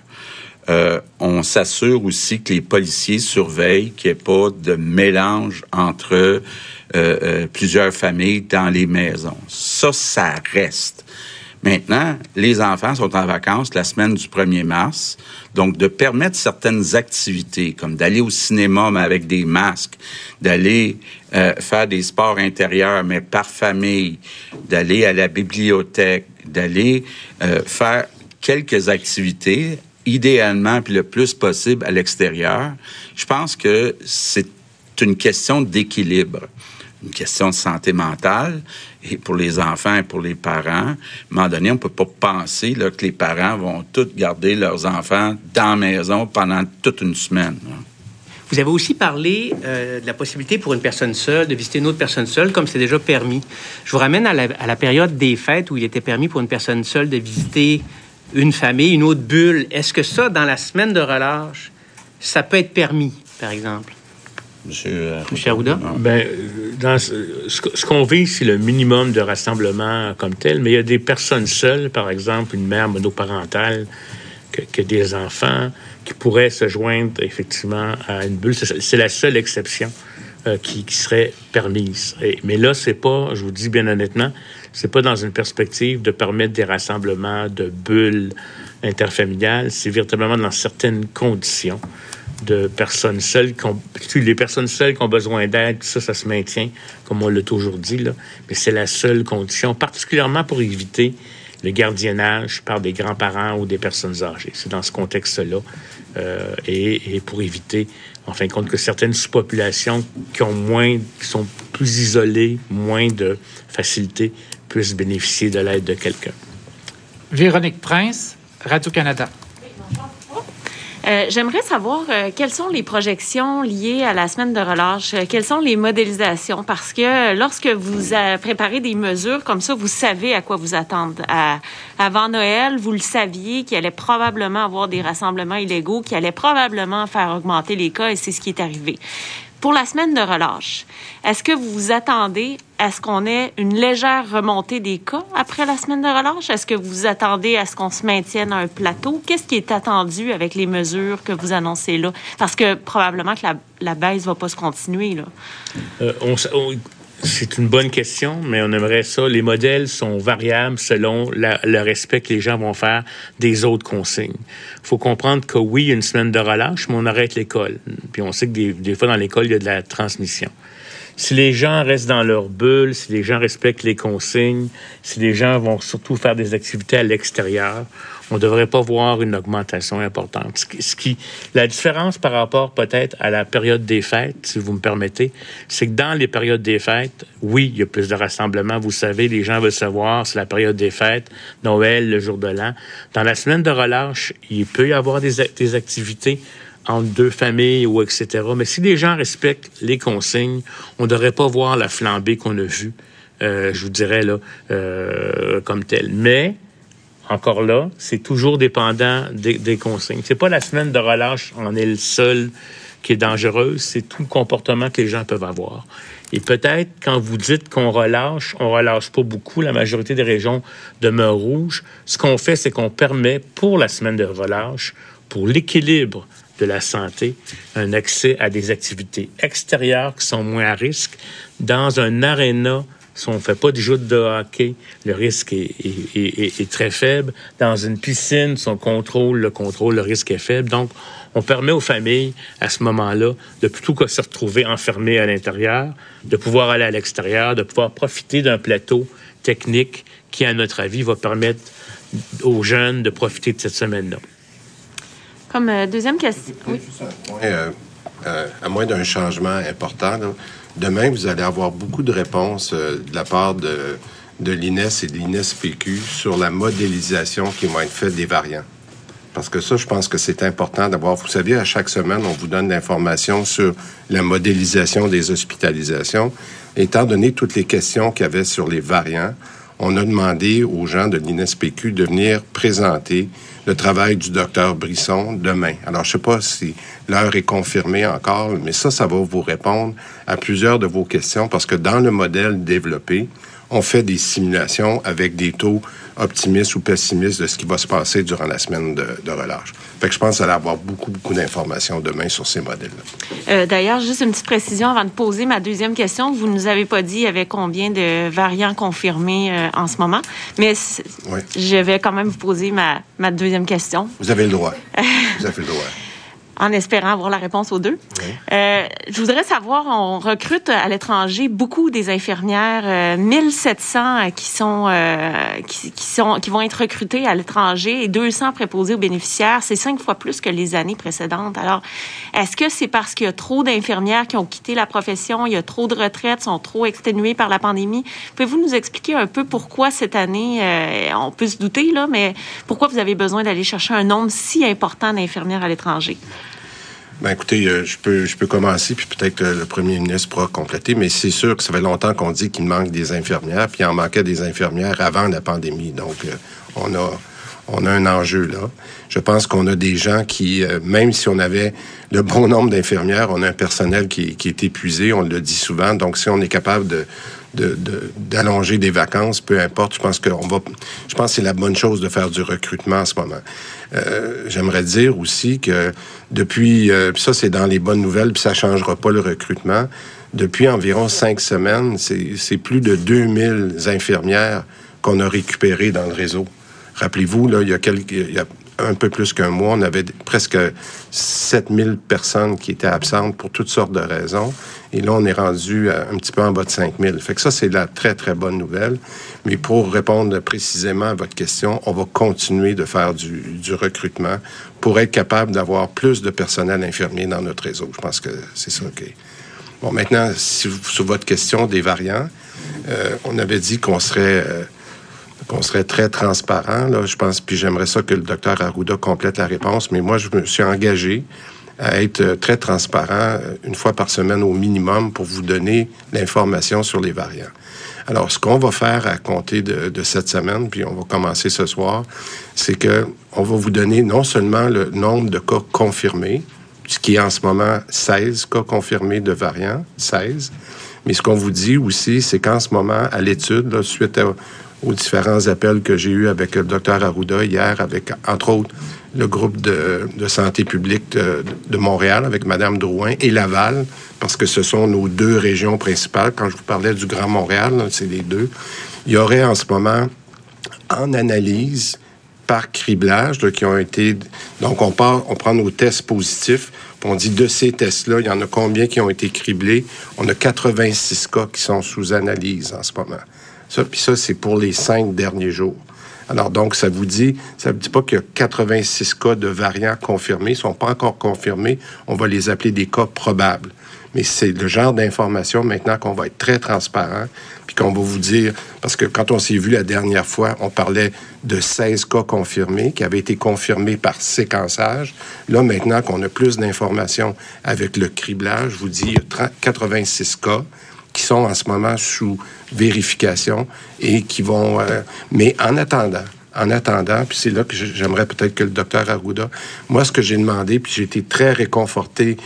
Euh, on s'assure aussi que les policiers surveillent qu'il n'y ait pas de mélange entre euh, euh, plusieurs familles dans les maisons. Ça, ça reste. Maintenant, les enfants sont en vacances la semaine du 1er mars. Donc, de permettre certaines activités, comme d'aller au cinéma, mais avec des masques, d'aller euh, faire des sports intérieurs, mais par famille, d'aller à la bibliothèque, d'aller euh, faire quelques activités, idéalement, puis le plus possible à l'extérieur, je pense que c'est une question d'équilibre une question de santé mentale et pour les enfants et pour les parents. À un moment donné, on ne peut pas penser que les parents vont tous garder leurs enfants dans la maison pendant toute une semaine. Vous avez aussi parlé euh, de la possibilité pour une personne seule de visiter une autre personne seule, comme c'est déjà permis. Je vous ramène à la période des fêtes où il était permis pour une personne seule de visiter une famille, une autre bulle. Est-ce que ça, dans la semaine de relâche, ça peut être permis, par exemple? Monsieur, euh, Monsieur Arruda? Ben, euh, dans ce, ce que- ce qu'on vise, c'est le minimum de rassemblement comme tel, mais il y a des personnes seules, par exemple, une mère monoparentale que, que des enfants qui pourraient se joindre effectivement à une bulle. C'est c'est la seule exception euh, qui, qui serait permise. Et- mais là, c'est pas, je vous dis bien honnêtement, c'est pas dans une perspective de permettre des rassemblements de bulles interfamiliales. C'est véritablement dans certaines conditions de personnes seules, qui les personnes seules qui ont besoin d'aide, ça, ça se maintient, comme on l'a toujours dit, là. mais c'est la seule condition, particulièrement pour éviter le gardiennage par des grands-parents ou des personnes âgées. C'est dans ce contexte-là, euh, et, et pour éviter, en fin de compte, que certaines sous-populations qui ont moins, qui sont plus isolées, moins de facilité, puissent bénéficier de l'aide de quelqu'un. Véronique Prince, Radio-Canada. Euh, J'aimerais savoir euh, quelles sont les projections liées à la semaine de relâche, euh, quelles sont les modélisations, parce que lorsque vous préparez des mesures comme ça, vous savez à quoi vous attendre. Avant Noël, vous le saviez qu'il allait probablement avoir des rassemblements illégaux, qui allait probablement faire augmenter les cas, et c'est ce qui est arrivé. Pour la semaine de relâche, est-ce que vous vous attendez à ce qu'on ait une légère remontée des cas après la semaine de relâche? Est-ce que vous vous attendez à ce qu'on se maintienne à un plateau? Qu'est-ce qui est attendu avec les mesures que vous annoncez là? Parce que probablement que la, baisse va pas se continuer. Là. Euh, on on- c'est une bonne question, mais on aimerait ça. Les modèles sont variables selon le respect que les gens vont faire des autres consignes. Il faut comprendre que oui, il y a une semaine de relâche, mais on arrête l'école. Puis on sait que des, des fois, dans l'école, il y a de la transmission. Si les gens restent dans leur bulle, si les gens respectent les consignes, si les gens vont surtout faire des activités à l'extérieur, on ne devrait pas voir une augmentation importante. Ce qui, la différence par rapport peut-être à la période des fêtes, si vous me permettez, c'est que dans les périodes des fêtes, oui, il y a plus de rassemblements. Vous savez, les gens veulent savoir, c'est la période des fêtes, Noël, le jour de l'an. Dans la semaine de relâche, il peut y avoir des, des activités entre deux familles ou etc. Mais si les gens respectent les consignes, on ne devrait pas voir la flambée qu'on a vue, euh, je vous dirais, là, euh, comme telle. Mais, encore là, c'est toujours dépendant des, des consignes. C'est pas la semaine de relâche en est le seul qui est dangereuse, c'est tout le comportement que les gens peuvent avoir. Et peut-être, quand vous dites qu'on relâche, on relâche pas beaucoup. La majorité des régions demeurent rouges. Ce qu'on fait, c'est qu'on permet, pour la semaine de relâche, pour l'équilibre de la santé, un accès à des activités extérieures qui sont moins à risque. Dans un aréna, si on ne fait pas du jeu de hockey, le risque est, est- est- est- est très faible. Dans une piscine, si on contrôle le contrôle, le risque est faible. Donc, on permet aux familles, à ce moment-là, de plutôt que se retrouver enfermées à l'intérieur, de pouvoir aller à l'extérieur, de pouvoir profiter d'un plateau technique qui, à notre avis, va permettre aux jeunes de profiter de cette semaine-là. Comme euh, deuxième question. Oui. Euh, euh, à moins d'un changement important, là, demain, vous allez avoir beaucoup de réponses euh, de la part de, l'INES et de l'INES-PQ sur la modélisation qui vont être faite des variants. Parce que ça, je pense que c'est important d'avoir. Vous savez, à chaque semaine, on vous donne l'information sur la modélisation des hospitalisations. Étant donné toutes les questions qu'il y avait sur les variants, on a demandé aux gens de l'INSPQ de venir présenter le travail du docteur Brisson demain. Alors, je sais pas si l'heure est confirmée encore, mais ça, ça va vous répondre à plusieurs de vos questions parce que dans le modèle développé, on fait des simulations avec des taux optimistes ou pessimistes de ce qui va se passer durant la semaine de, de relâche. Fait que je pense aller avoir beaucoup, beaucoup d'informations demain sur ces modèles-là. Euh, D'ailleurs, juste une petite précision avant de poser ma deuxième question. Vous ne nous avez pas dit il y avait combien de variants confirmés euh, en ce moment, mais Oui. je vais quand même vous poser ma, ma deuxième question. Vous avez le droit. Vous avez le droit. En espérant avoir la réponse aux deux. Euh, je voudrais savoir, on recrute à l'étranger beaucoup des infirmières, euh, 1700 euh, qui sont, euh, qui, qui sont, qui vont être recrutées à l'étranger et 200 préposés aux bénéficiaires. C'est cinq fois plus que les années précédentes. Alors, est-ce que c'est parce qu'il y a trop d'infirmières qui ont quitté la profession, il y a trop de retraites, sont trop exténuées par la pandémie? Pouvez-vous nous expliquer un peu pourquoi cette année, euh, on peut se douter, là, mais pourquoi vous avez besoin d'aller chercher un nombre si important d'infirmières à l'étranger? Ben écoutez, euh, je peux je peux commencer puis peut-être que le premier ministre pourra compléter, mais c'est sûr que ça fait longtemps qu'on dit qu'il manque des infirmières, puis il en manquait des infirmières avant la pandémie. Donc euh, on a on a un enjeu là. Je pense qu'on a des gens qui, euh, même si on avait le bon nombre d'infirmières, on a un personnel qui, est épuisé, on le dit souvent. Donc si on est capable d'allonger des vacances, peu importe. Je pense qu'on c'est la bonne chose de faire du recrutement en ce moment. Euh, J'aimerais dire aussi que depuis, euh, ça c'est dans les bonnes nouvelles, puis ça changera pas le recrutement. Depuis environ cinq semaines, c'est plus de 2000 infirmières qu'on a récupérées dans le réseau. Rappelez-vous, là, il y a un peu plus qu'un mois, on avait presque 7000 personnes qui étaient absentes pour toutes sortes de raisons. Et là, on est rendu un petit peu en bas de 5000. Fait que ça, c'est la très, très bonne nouvelle. Mais pour répondre précisément à votre question, on va continuer de faire du, recrutement pour être capable d'avoir plus de personnel infirmier dans notre réseau. Je pense que c'est ça qui. Bon, maintenant, si sur votre question des variants, euh, on avait dit qu'on serait... euh, qu'on serait très transparent. Là, je pense, puis j'aimerais ça que le docteur Arruda complète la réponse, mais moi, je me suis engagé à être euh, très transparent euh, une fois par semaine au minimum pour vous donner l'information sur les variants. Alors, ce qu'on va faire à compter de, cette semaine, puis on va commencer ce soir, c'est que on va vous donner non seulement le nombre de cas confirmés, ce qui est en ce moment 16 cas confirmés de variants, 16, mais ce qu'on vous dit aussi, c'est qu'en ce moment, à l'étude, suite à- aux différents appels que j'ai eus avec le docteur Arruda hier, avec, entre autres, le groupe de, santé publique de, Montréal, avec Mme Drouin, et Laval, parce que ce sont nos deux régions principales. Quand je vous parlais du Grand Montréal, c'est les deux. Il y aurait en ce moment, en analyse, par criblage, là, qui ont été... Donc, on, part, on prend nos tests positifs, on dit de ces tests-là, il y en a combien qui ont été criblés? On a 86 cas qui sont sous analyse en ce moment. Ça, puis ça, c'est pour les cinq derniers jours. Alors, donc, ça vous dit, ça vous dit pas qu'il y a 86 cas de variants confirmés. Ils sont pas encore confirmés. On va les appeler des cas probables. Mais c'est le genre d'information maintenant qu'on va être très transparent, puis qu'on va vous dire, parce que quand on s'est vu la dernière fois, on parlait de 16 cas confirmés, qui avaient été confirmés par séquençage. Là, maintenant qu'on a plus d'informations avec le criblage, je vous dis, il y a 30 86 cas qui sont en ce moment sous vérification et qui vont... euh, mais en attendant, en attendant, puis c'est là que j'aimerais peut-être que le docteur Arruda, moi, ce que j'ai demandé, puis j'ai été très réconforté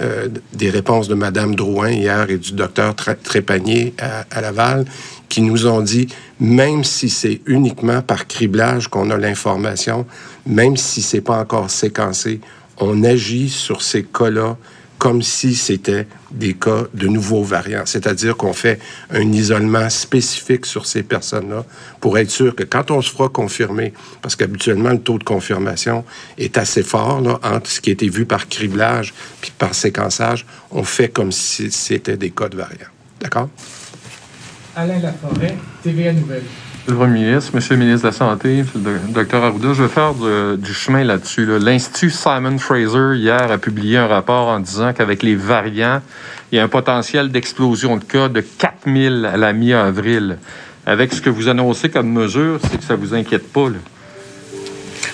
euh, des réponses de Mme Drouin hier et du docteur Trépanier à, à Laval, qui nous ont dit, même si c'est uniquement par criblage qu'on a l'information, même si c'est pas encore séquencé, on agit sur ces cas-là comme si c'était des cas de nouveaux variants. C'est-à-dire qu'on fait un isolement spécifique sur ces personnes-là pour être sûr que quand on se fera confirmer, parce qu'habituellement, le taux de confirmation est assez fort là, entre ce qui a été vu par criblage puis par séquençage, on fait comme si c'était des cas de variants. D'accord? Alain Laforêt, TVA Nouvelle. Le Premier ministre, Monsieur le ministre de la Santé, le docteur Arruda, je vais faire du chemin là-dessus. là. L'Institut Simon Fraser, hier, a publié un rapport en disant qu'avec les variants, il y a un potentiel d'explosion de cas de 4000 à la mi-avril. Avec ce que vous annoncez comme mesure, c'est que ça vous inquiète pas.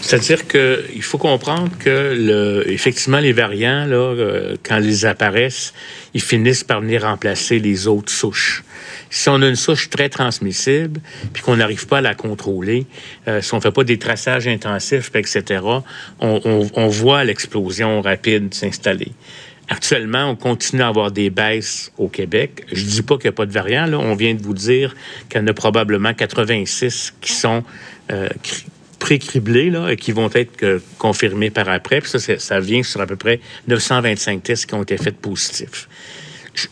C'est-à-dire qu'il faut comprendre que, effectivement, les variants, euh, quand ils apparaissent, ils finissent par venir remplacer les autres souches. Si on a une souche très transmissible, puis qu'on n'arrive pas à la contrôler, euh, si on fait pas des traçages intensifs, etc., on, voit l'explosion rapide s'installer. Actuellement, on continue à avoir des baisses au Québec. Je dis pas qu'il n'y a pas de variants. On vient de vous dire qu'il y en a probablement 86 qui sont euh, cri- pré-criblés et qui vont être confirmés par après. Ça, ça vient sur à peu près 925 tests qui ont été faits positifs.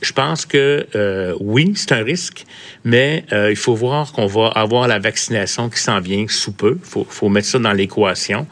Je- pense que euh, oui, c'est un risque, mais euh, il faut voir qu'on va avoir la vaccination qui s'en vient sous peu. Il faut, mettre ça dans l'équation.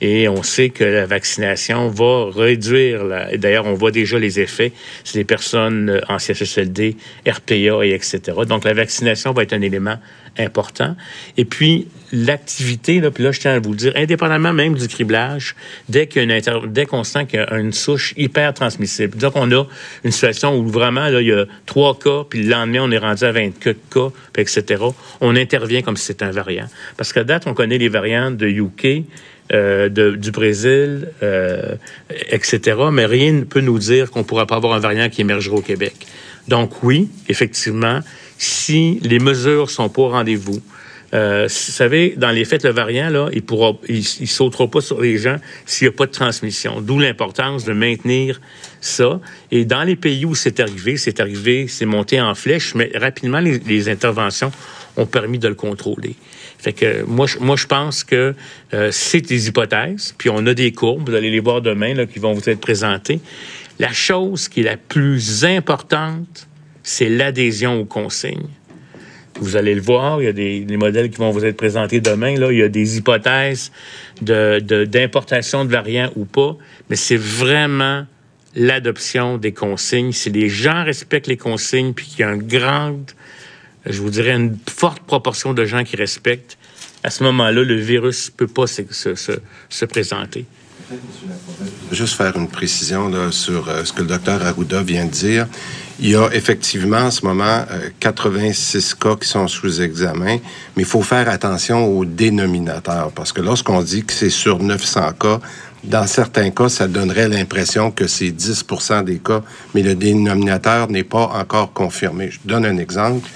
Et on sait que la vaccination va réduire, d'ailleurs, on voit déjà les effets, c'est les personnes euh, en CHSLD, RPA et etc. Donc, la vaccination va être un élément important. Et puis, l'activité, là, puis là, je tiens à vous le dire, indépendamment même du criblage, dès qu'on sent qu'il y a une souche hyper transmissible, donc on a une situation où vraiment, là, il y a trois cas, puis le lendemain, on est rendu à 24 cas, puis etc., on intervient comme si c'était un variant. Parce qu'à date, on connaît les variants de UK, euh, du Brésil, euh, etc., mais rien ne peut nous dire qu'on ne pourra pas avoir un variant qui émergera au Québec. Donc oui, effectivement, si les mesures sont pas au rendez-vous, euh, vous savez, dans les faits, le variant, là, il il, il sautera pas sur les gens s'il n'y a pas de transmission. D'où l'importance de maintenir ça. Et dans les pays où c'est arrivé, c'est arrivé, c'est monté en flèche, mais rapidement, les, les interventions ont permis de le contrôler. Fait que moi, je, moi, je pense que euh, c'est des hypothèses, puis on a des courbes, vous allez les voir demain, là, qui vont vous être présentées. La chose qui est la plus importante, c'est l'adhésion aux consignes. Vous allez le voir, il y a des, modèles qui vont vous être présentés demain. Là, il y a des hypothèses d'importation de, variants ou pas, mais c'est vraiment l'adoption des consignes. Si les gens respectent les consignes, puis qu'il y a une grande, je vous dirais, une forte proportion de gens qui respectent, à ce moment-là, le virus peut pas se, se- se- se présenter. Juste faire une précision là, sur euh, ce que le docteur Arruda vient de dire. Il y a effectivement en ce moment euh, 86 cas qui sont sous examen, mais il faut faire attention au dénominateur parce que lorsqu'on dit que c'est sur 900 cas, dans certains cas, ça donnerait l'impression que c'est 10% des cas, mais le dénominateur n'est pas encore confirmé. Je donne un exemple.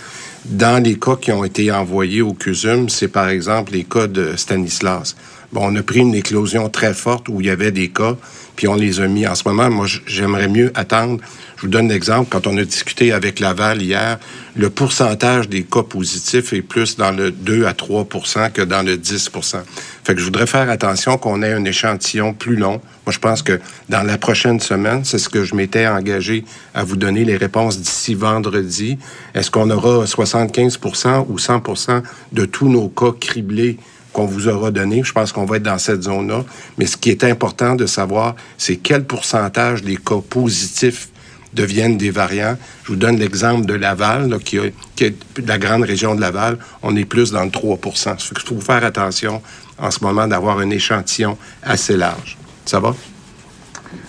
Dans les cas qui ont été envoyés au CUSUM, c'est par exemple les cas de Stanislas. Bon, on a pris une éclosion très forte où il y avait des cas, puis on les a mis. En ce moment, moi, j'aimerais mieux attendre. Je vous donne l'exemple. Quand on a discuté avec Laval hier, le pourcentage des cas positifs est plus dans le 2 à 3% que dans le 10% Fait que je voudrais faire attention qu'on ait un échantillon plus long. Moi, je pense que dans la prochaine semaine, c'est ce que je m'étais engagé à vous donner les réponses d'ici vendredi. Est-ce qu'on aura 75 ou 100 de tous nos cas criblés qu'on vous aura donné. Je pense qu'on va être dans cette zone-là. Mais ce qui est important de savoir, c'est quel pourcentage des cas positifs deviennent des variants. Je vous donne l'exemple de Laval, qui, a- est la grande région de Laval. On est plus dans le 3 Ça fait qu'il faut faire attention en ce moment d'avoir un échantillon assez large. Ça va?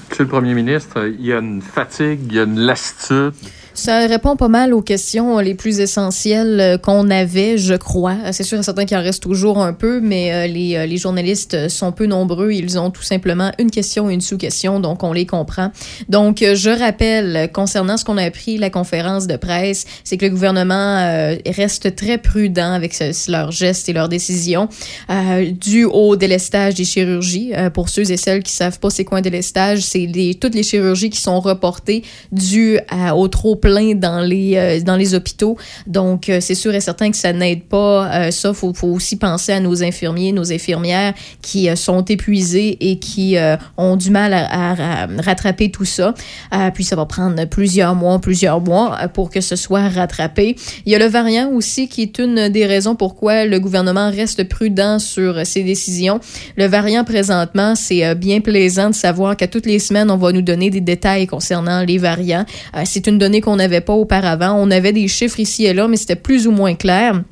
Monsieur le Premier ministre, il y a une fatigue, il y a une lassitude. Ça répond pas mal aux questions les plus essentielles euh, qu'on avait, je crois. Euh, C'est sûr et certain qu'il en reste toujours un peu, mais euh, les, les journalistes sont peu nombreux. Ils ont tout simplement une question et une sous-question, donc on les comprend. Donc, je rappelle, concernant ce qu'on a appris, la conférence de presse, c'est que le gouvernement reste très prudent avec leurs gestes et leurs décisions, dû au délestage des chirurgies. Pour ceux et celles qui savent pas c'est quoi un délestage, c'est toutes les chirurgies qui sont reportées dues au trop plein dans les euh, dans les hôpitaux. Donc euh, c'est sûr et certain que ça n'aide pas. Euh, ça faut faut aussi penser à nos infirmiers, nos infirmières qui sont épuisés et qui ont du mal à, à- rattraper tout ça. Puis ça va prendre plusieurs mois, plusieurs mois pour que ce soit rattrapé. Il y a le variant aussi qui est une des raisons pourquoi le gouvernement reste prudent sur ses décisions. Le variant présentement, c'est bien plaisant de savoir qu'à toutes les semaines, on va nous donner des détails concernant les variants. C'est une donnée qu'on n'avait pas auparavant. On avait des chiffres ici et là, mais c'était plus ou moins clair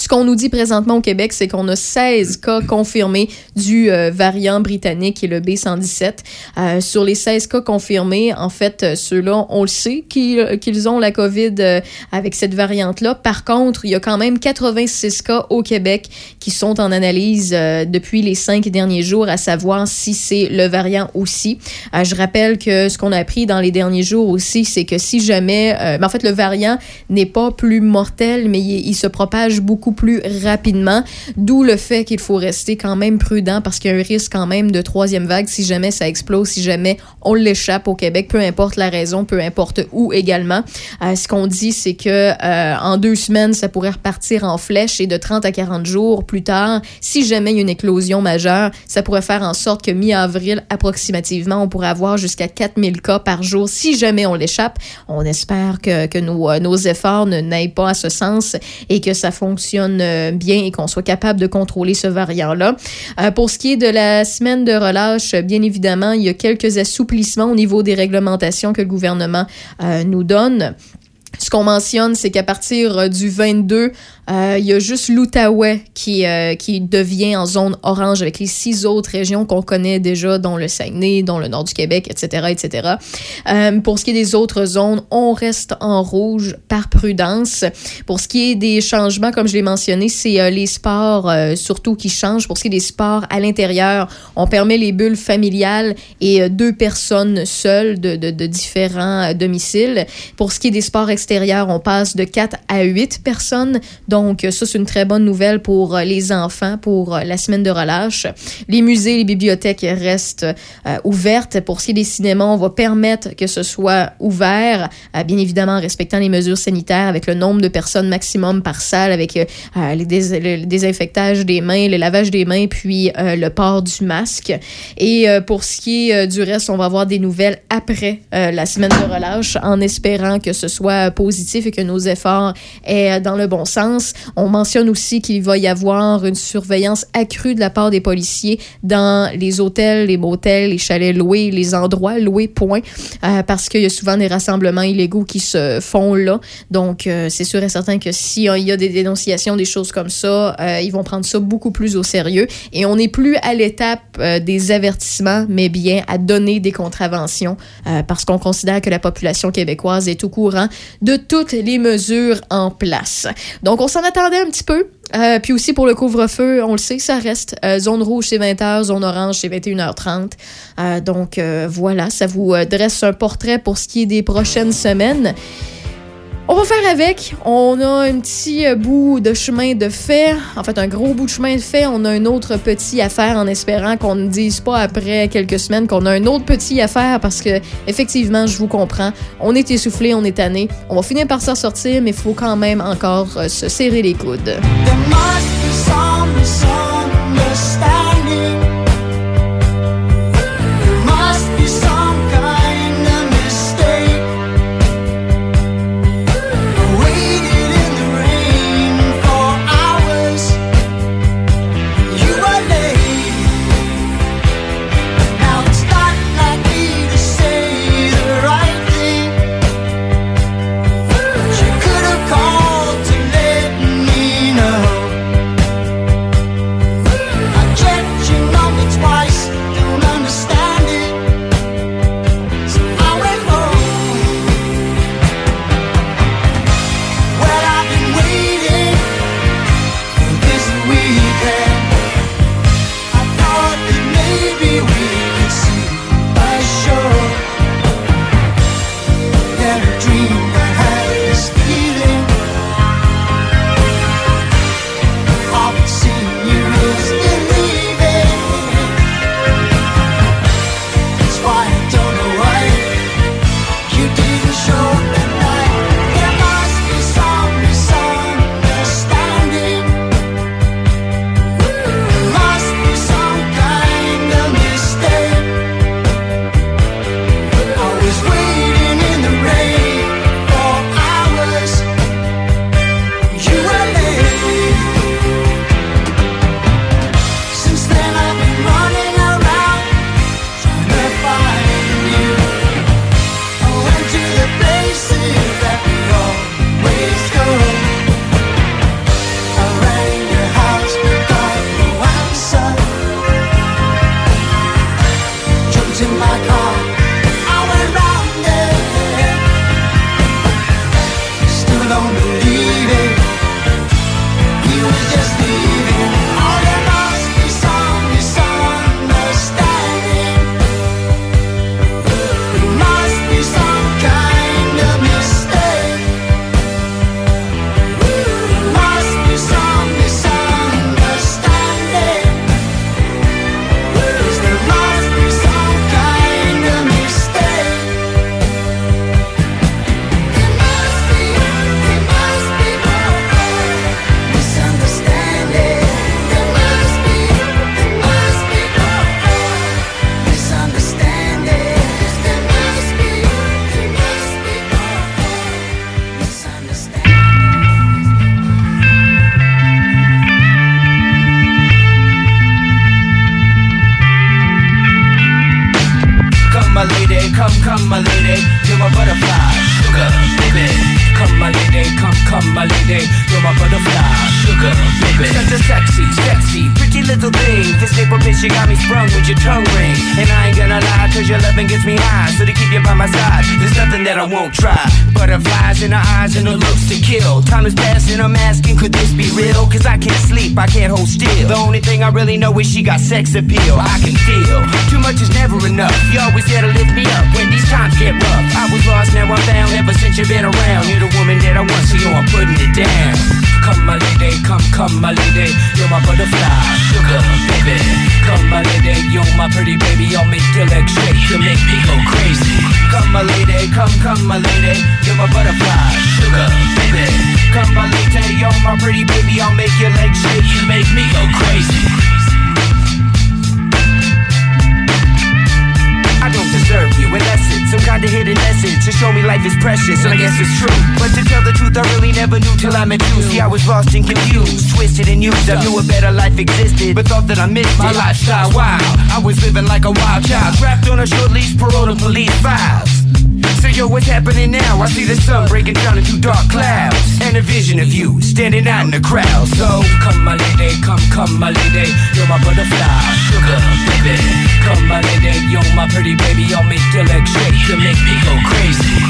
Ce qu'on nous dit présentement au Québec, c'est qu'on a 16 cas confirmés du euh, variant britannique qui le B117. Euh, sur les 16 cas confirmés, en fait, euh, ceux-là, on le sait qu'ils qu'ils ont la COVID euh, avec cette variante-là. Par contre, il y a quand même 86 cas au Québec qui sont en analyse euh, depuis les cinq derniers jours, à savoir si c'est le variant aussi. Euh, je rappelle que ce qu'on a appris dans les derniers jours aussi, c'est que si jamais, euh, mais en fait, le variant n'est pas plus mortel, mais il se propage beaucoup plus rapidement, d'où le fait qu'il faut rester quand même prudent parce qu'il y a un risque quand même de troisième vague si jamais ça explose, si jamais on l'échappe au Québec, peu importe la raison, peu importe où également. Euh, ce qu'on dit, c'est que euh, en deux semaines, ça pourrait repartir en flèche et de 30 à 40 jours plus tard, si jamais il y a une éclosion majeure, ça pourrait faire en sorte que mi-avril, approximativement, on pourrait avoir jusqu'à 4000 cas par jour si jamais on l'échappe. On espère que, que nos, euh, nos efforts ne n'aillent pas à ce sens et que ça fonctionne euh, bien et qu'on soit capable de contrôler ce variant-là. Euh, pour ce qui est de la semaine de relâche, bien évidemment, il y a quelques assouplissements au niveau des réglementations que le gouvernement euh, nous donne. Ce qu'on mentionne, c'est qu'à partir du 22, euh, il y a juste l'Outaouais qui, euh, qui devient en zone orange avec les six autres régions qu'on connaît déjà, dont le Saguenay, dont le nord du Québec, etc., etc. Euh, pour ce qui est des autres zones, on reste en rouge par prudence. Pour ce qui est des changements, comme je l'ai mentionné, c'est euh, les sports euh, surtout qui changent. Pour ce qui est des sports à l'intérieur, on permet les bulles familiales et euh, deux personnes seules de, de, différents euh, domiciles. Pour ce qui est des sports extérieurs, on passe de 4 à 8 personnes. Donc, euh, ça, c'est une très bonne nouvelle pour euh, les enfants, pour euh, la semaine de relâche. Les musées, les bibliothèques restent ouvertes. Pour ce qui est des cinémas, on va permettre que ce soit ouvert, bien évidemment en respectant les mesures sanitaires avec le nombre de personnes maximum par salle, avec le désinfectage des mains, le lavage des mains, puis le port du masque. Et pour ce qui est du reste, on va avoir des nouvelles après la semaine de relâche en espérant que ce soit positif et que nos efforts aient dans le bon sens. On mentionne aussi qu'il va y avoir une surveillance accrue de la part des policiers dans les hôtels, les motels, les chalets loués, les endroits loués, point, euh, parce qu'il y a souvent des rassemblements illégaux qui se font là. Donc, euh, c'est sûr et certain que s'il y a des dénonciations, des choses comme ça, euh, ils vont prendre ça beaucoup plus au sérieux. Et on n'est plus à l'étape euh, des avertissements, mais bien à donner des contraventions, euh, parce qu'on considère que la population québécoise est au courant de toutes les mesures en place. Donc, on s'en attendait un petit peu. Euh, puis aussi pour le couvre-feu, on le sait, ça reste euh, zone rouge c'est 20h, zone orange c'est 21h30. Euh, donc voilà, ça vous dresse un portrait pour ce qui est des prochaines semaines. On va faire avec. On a un petit euh, bout de chemin de fait. En fait, un gros bout de chemin de fait. On a un autre petit à faire en espérant qu'on ne dise pas après quelques semaines qu'on a un autre petit à faire parce que, effectivement, je vous comprends. On est essoufflé, on est tanné. On va finir par s'en sortir, mais il faut quand même encore euh, se serrer les coudes. Sex appeal. I can and I guess it's true. But to tell the truth, I really never knew till I met you. See, I was lost and confused, twisted and used. I knew a better life existed, but thought that I missed my lifestyle. Wow, I was living like a wild child, trapped on a short leash, parole to police files. So yo, what's happening now? I see the sun breaking down into dark clouds And a vision of you standing out in the crowd So come my lady, come, come my lady You're my butterfly, sugar, baby Come my lady, you're my pretty baby I'll make your legs shake, you make me go crazy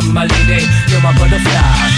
come, my lady. You're my butterfly,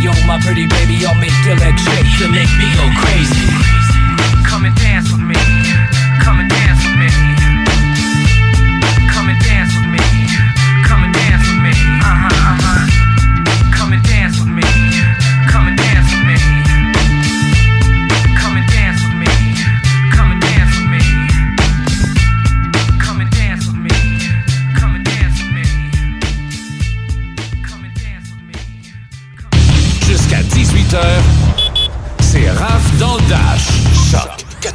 you're my pretty baby. I'll make your legs shake. You make me go crazy. Come and dance with me. Come and dance with me.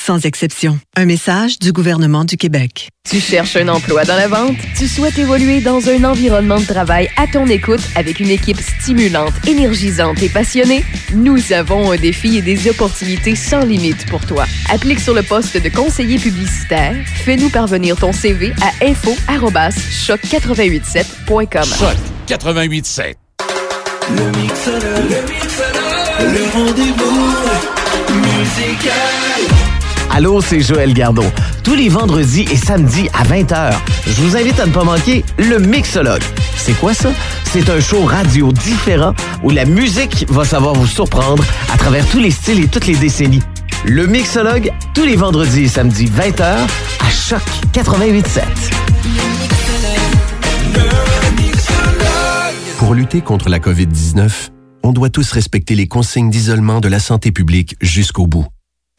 sans exception. Un message du gouvernement du Québec. Tu cherches un emploi dans la vente? Tu souhaites évoluer dans un environnement de travail à ton écoute avec une équipe stimulante, énergisante et passionnée? Nous avons un défi et des opportunités sans limite pour toi. Applique sur le poste de conseiller publicitaire. Fais-nous parvenir ton CV à info@choc887.com. Choc 88.7. Le mixeur, le mixeur, le rendez-vous musical. Allô, c'est Joël Gardeau. Tous les vendredis et samedis à 20h, je vous invite à ne pas manquer le Mixologue. C'est quoi ça? C'est un show radio différent où la musique va savoir vous surprendre à travers tous les styles et toutes les décennies. Le Mixologue, tous les vendredis et samedis 20h à Choc 88.7. Pour lutter contre la COVID-19, on doit tous respecter les consignes d'isolement de la santé publique jusqu'au bout.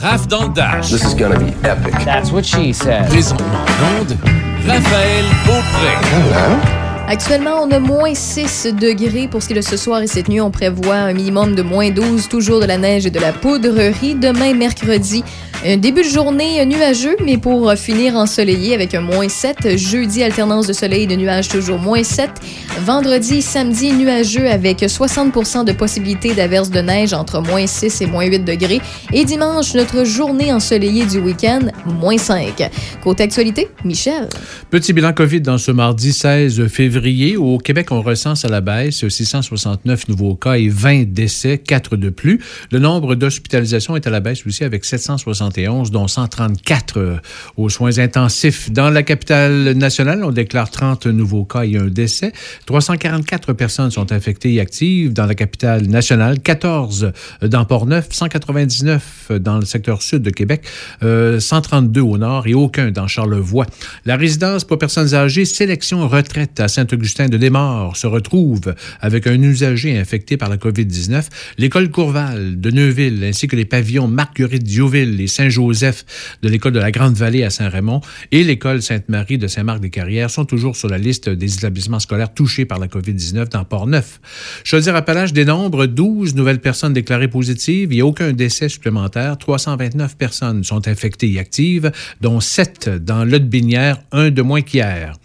Raph dans le Dash. This is gonna be epic. That's what she said. Présentement en onde, Raphaël Beaupré. Actuellement, on a moins 6 degrés pour ce qui est de ce soir et cette nuit. On prévoit un minimum de moins 12, toujours de la neige et de la poudrerie. Demain, mercredi, un début de journée nuageux, mais pour finir ensoleillé avec un moins 7. Jeudi, alternance de soleil et de nuages, toujours moins 7. Vendredi, samedi, nuageux avec 60% de possibilité d'averse de neige entre moins 6 et moins 8 degrés. Et dimanche, notre journée ensoleillée du week-end, moins 5. Côté actualité, Michel. Petit bilan COVID dans ce mardi 16 février. Au Québec, on recense à la baisse 669 nouveaux cas et 20 décès, 4 de plus. Le nombre d'hospitalisations est à la baisse aussi avec 771, dont 134 aux soins intensifs. Dans la capitale nationale, on déclare 30 nouveaux cas et un décès. 344 personnes sont infectées et actives dans la capitale nationale, 14 dans Port-Neuf, 199 dans le secteur sud de Québec, euh, 132 au nord et aucun dans Charlevoix. La résidence pour personnes âgées, sélection retraite à Saint-Augustin de Desmaures se retrouve avec un usager infecté par la COVID-19. L'école Courval de Neuville ainsi que les pavillons Marguerite Diouville et Saint-Joseph de l'école de la Grande-Vallée à Saint-Raymond et l'école Sainte-Marie de Saint-Marc-des-Carrières sont toujours sur la liste des établissements scolaires touchés par la COVID-19 dans Port-Neuf. Chaudière-Appalaches dénombre 12 nouvelles personnes déclarées positives. A aucun décès supplémentaire. 329 personnes sont infectées et actives, dont 7 dans l'Aude-Binière, un de moins qu'hier.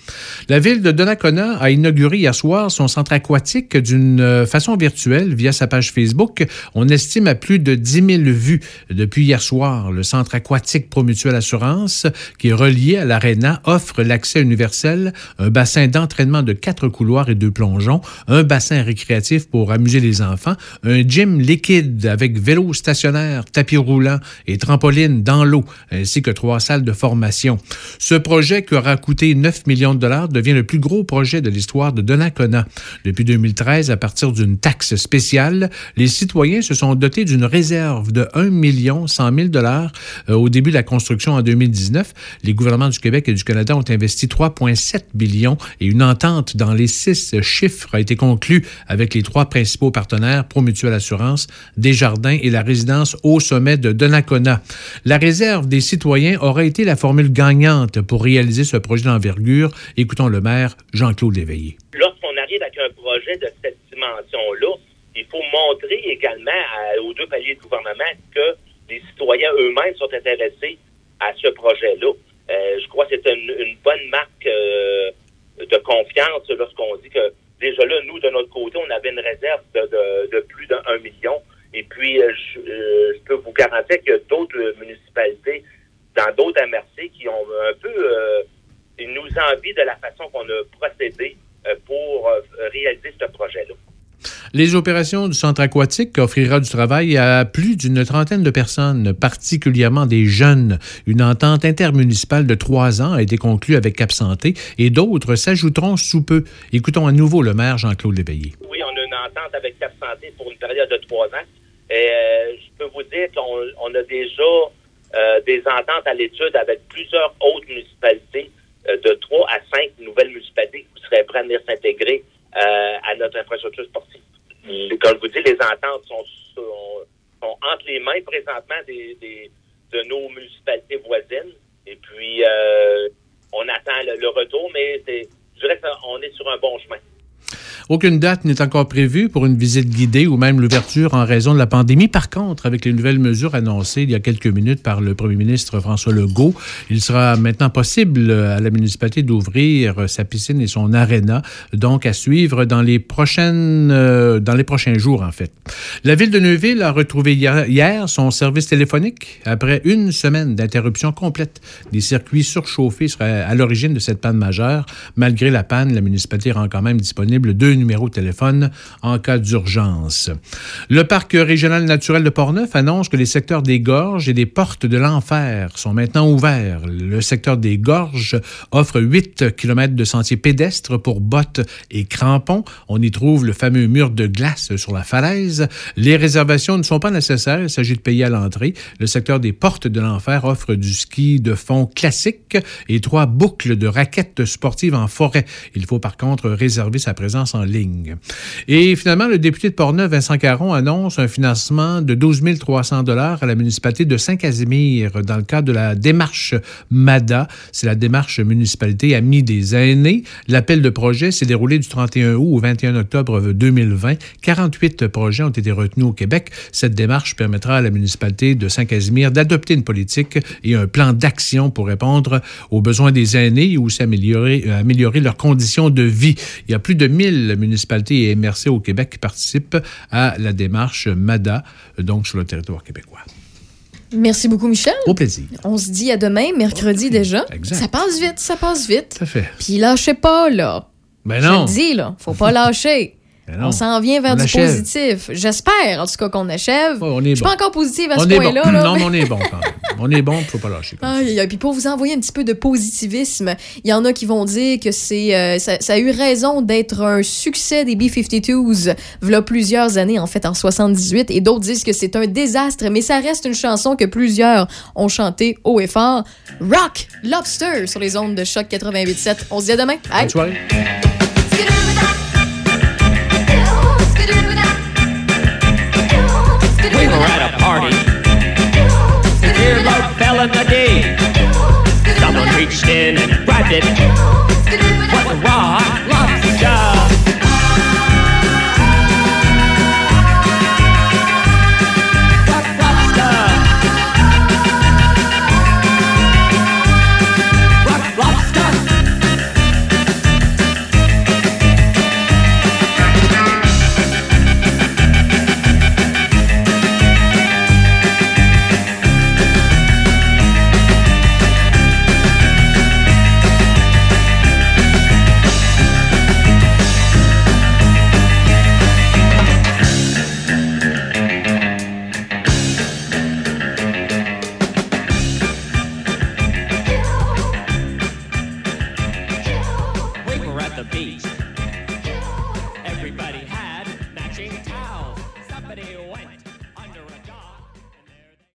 La ville de Donnacona a inauguré hier soir son centre aquatique d'une euh, façon virtuelle via sa page Facebook. On estime à plus de 10 000 vues depuis hier soir. Le centre aquatique Promutuelle Assurance, qui est relié à l'Arena, offre l'accès universel, un bassin d'entraînement de quatre couloirs et deux plongeons, un bassin récréatif pour amuser les enfants, un gym liquide avec vélo stationnaire, tapis roulant et trampoline dans l'eau, ainsi que trois salles de formation. Ce projet qui aura coûté 9 millions de dollars devient le plus gros projet de l'histoire de Donnacona. Depuis 2013, à partir d'une taxe spéciale, les citoyens se sont dotés d'une réserve de 1 million 100 000 dollars euh, au début de la construction en 2019. Les gouvernements du Québec et du Canada ont investi 3,7 millions et une entente dans les six chiffres a été conclue avec les trois principaux partenaires, Promutuelle Assurance, Desjardins et la résidence au sommet de Donnacona. La réserve des citoyens aura été la formule gagnante pour réaliser ce projet d'envergure. Écoutons le maire Jean-Claude Lorsqu'on arrive avec un projet de cette dimension-là, il faut montrer également aux deux paliers de gouvernement que les citoyens eux-mêmes sont intéressés à ce projet-là. Euh, je crois que c'est une, bonne marque euh, de confiance lorsqu'on dit que déjà là, nous, de notre côté, on avait une réserve de, plus d'un million. Et puis, euh, je, peux vous garantir qu'il y a d'autres municipalités dans d'autres MRC qui ont un peu... ils nous envient de la façon qu'on a procédé euh, pour euh, réaliser ce projet-là. Les opérations du centre aquatique offrira du travail à plus d'une trentaine de personnes, particulièrement des jeunes. Une entente intermunicipale de trois ans a été conclue avec Cap Santé et d'autres s'ajouteront sous peu. Écoutons à nouveau le maire Jean-Claude Léveillé. Oui, on a une entente avec Cap Santé pour une période de trois ans. Et euh, je peux vous dire qu'on on a déjà euh, des ententes à l'étude avec plusieurs autres municipalités de trois à cinq nouvelles municipalités qui seraient prêtes à venir s'intégrer euh, à notre infrastructure sportive. Comme je vous dis, les ententes sont, sont, sont entre les mains présentement des, des- de nos municipalités voisines. Et puis, euh, on attend le, le retour, mais c'est, je dirais qu'on est sur un bon chemin. Aucune date n'est encore prévue pour une visite guidée ou même l'ouverture en raison de la pandémie. Par contre, avec les nouvelles mesures annoncées il y a quelques minutes par le premier ministre François Legault, il sera maintenant possible à la municipalité d'ouvrir sa piscine et son aréna, donc à suivre dans les prochaines, euh, dans les prochains jours en fait. La ville de Neuville a retrouvé hier, son service téléphonique après une semaine d'interruption complète. Des circuits surchauffés seraient à l'origine de cette panne majeure. Malgré la panne, la municipalité rend quand même disponible deux numéros de téléphone en cas d'urgence. Le parc régional naturel de Portneuf annonce que les secteurs des gorges et des portes de l'enfer sont maintenant ouverts. Le secteur des gorges offre 8 km de sentiers pédestres pour bottes et crampons. On y trouve le fameux mur de glace sur la falaise. Les réservations ne sont pas nécessaires. Il s'agit de payer à l'entrée. Le secteur des portes de l'enfer offre du ski de fond classique et trois boucles de raquettes sportives en forêt. Il faut par contre réserver sa présence en ligne. Et finalement, le député de Portneuf, Vincent Caron, annonce un financement de 12 300 dollars à la municipalité de Saint-Casimir dans le cadre de la démarche MADA. C'est la démarche municipalité Amis des aînés. L'appel de projet s'est déroulé du 31 août au 21 octobre 2020. 48 projets ont été retenus au Québec. Cette démarche permettra à la municipalité de Saint-Casimir d'adopter une politique et un plan d'action pour répondre aux besoins des aînés et aussi améliorer, euh, améliorer leurs conditions de vie. Il y a plus de 1000 municipalités et MRC au Québec qui participent à la démarche MADA, euh, donc sur le territoire québécois. Merci beaucoup, Michel. Au plaisir. On se dit à demain, mercredi déjà. Exact. Ça passe vite, ça passe vite. Ça fait. Puis lâchez pas, là. Ben Je non. le dis, là. Faut pas lâcher. Ben. On s'en vient vers du achève. positif. J'espère, en tout cas, qu'on achève. on est Je suis bon. pas encore positive à On ce bon. point-là. là, Non, mais- on est bon quand même. On est bon, il faut pas lâcher. Aïe. Puis pour vous envoyer un petit peu de positivisme, il y en a qui vont dire que c'est euh, ça, ça a eu raison d'être un succès des B-52s v'là plusieurs années, en fait, en 78, et d'autres disent que c'est un désastre, mais ça reste une chanson que plusieurs ont chantée haut et fort. Rock Lobster sur les ondes de Choc 88.7. On se dit à demain. Bye. Bonne soirée. on the day. Someone reached in and grabbed it. What a rock lobster!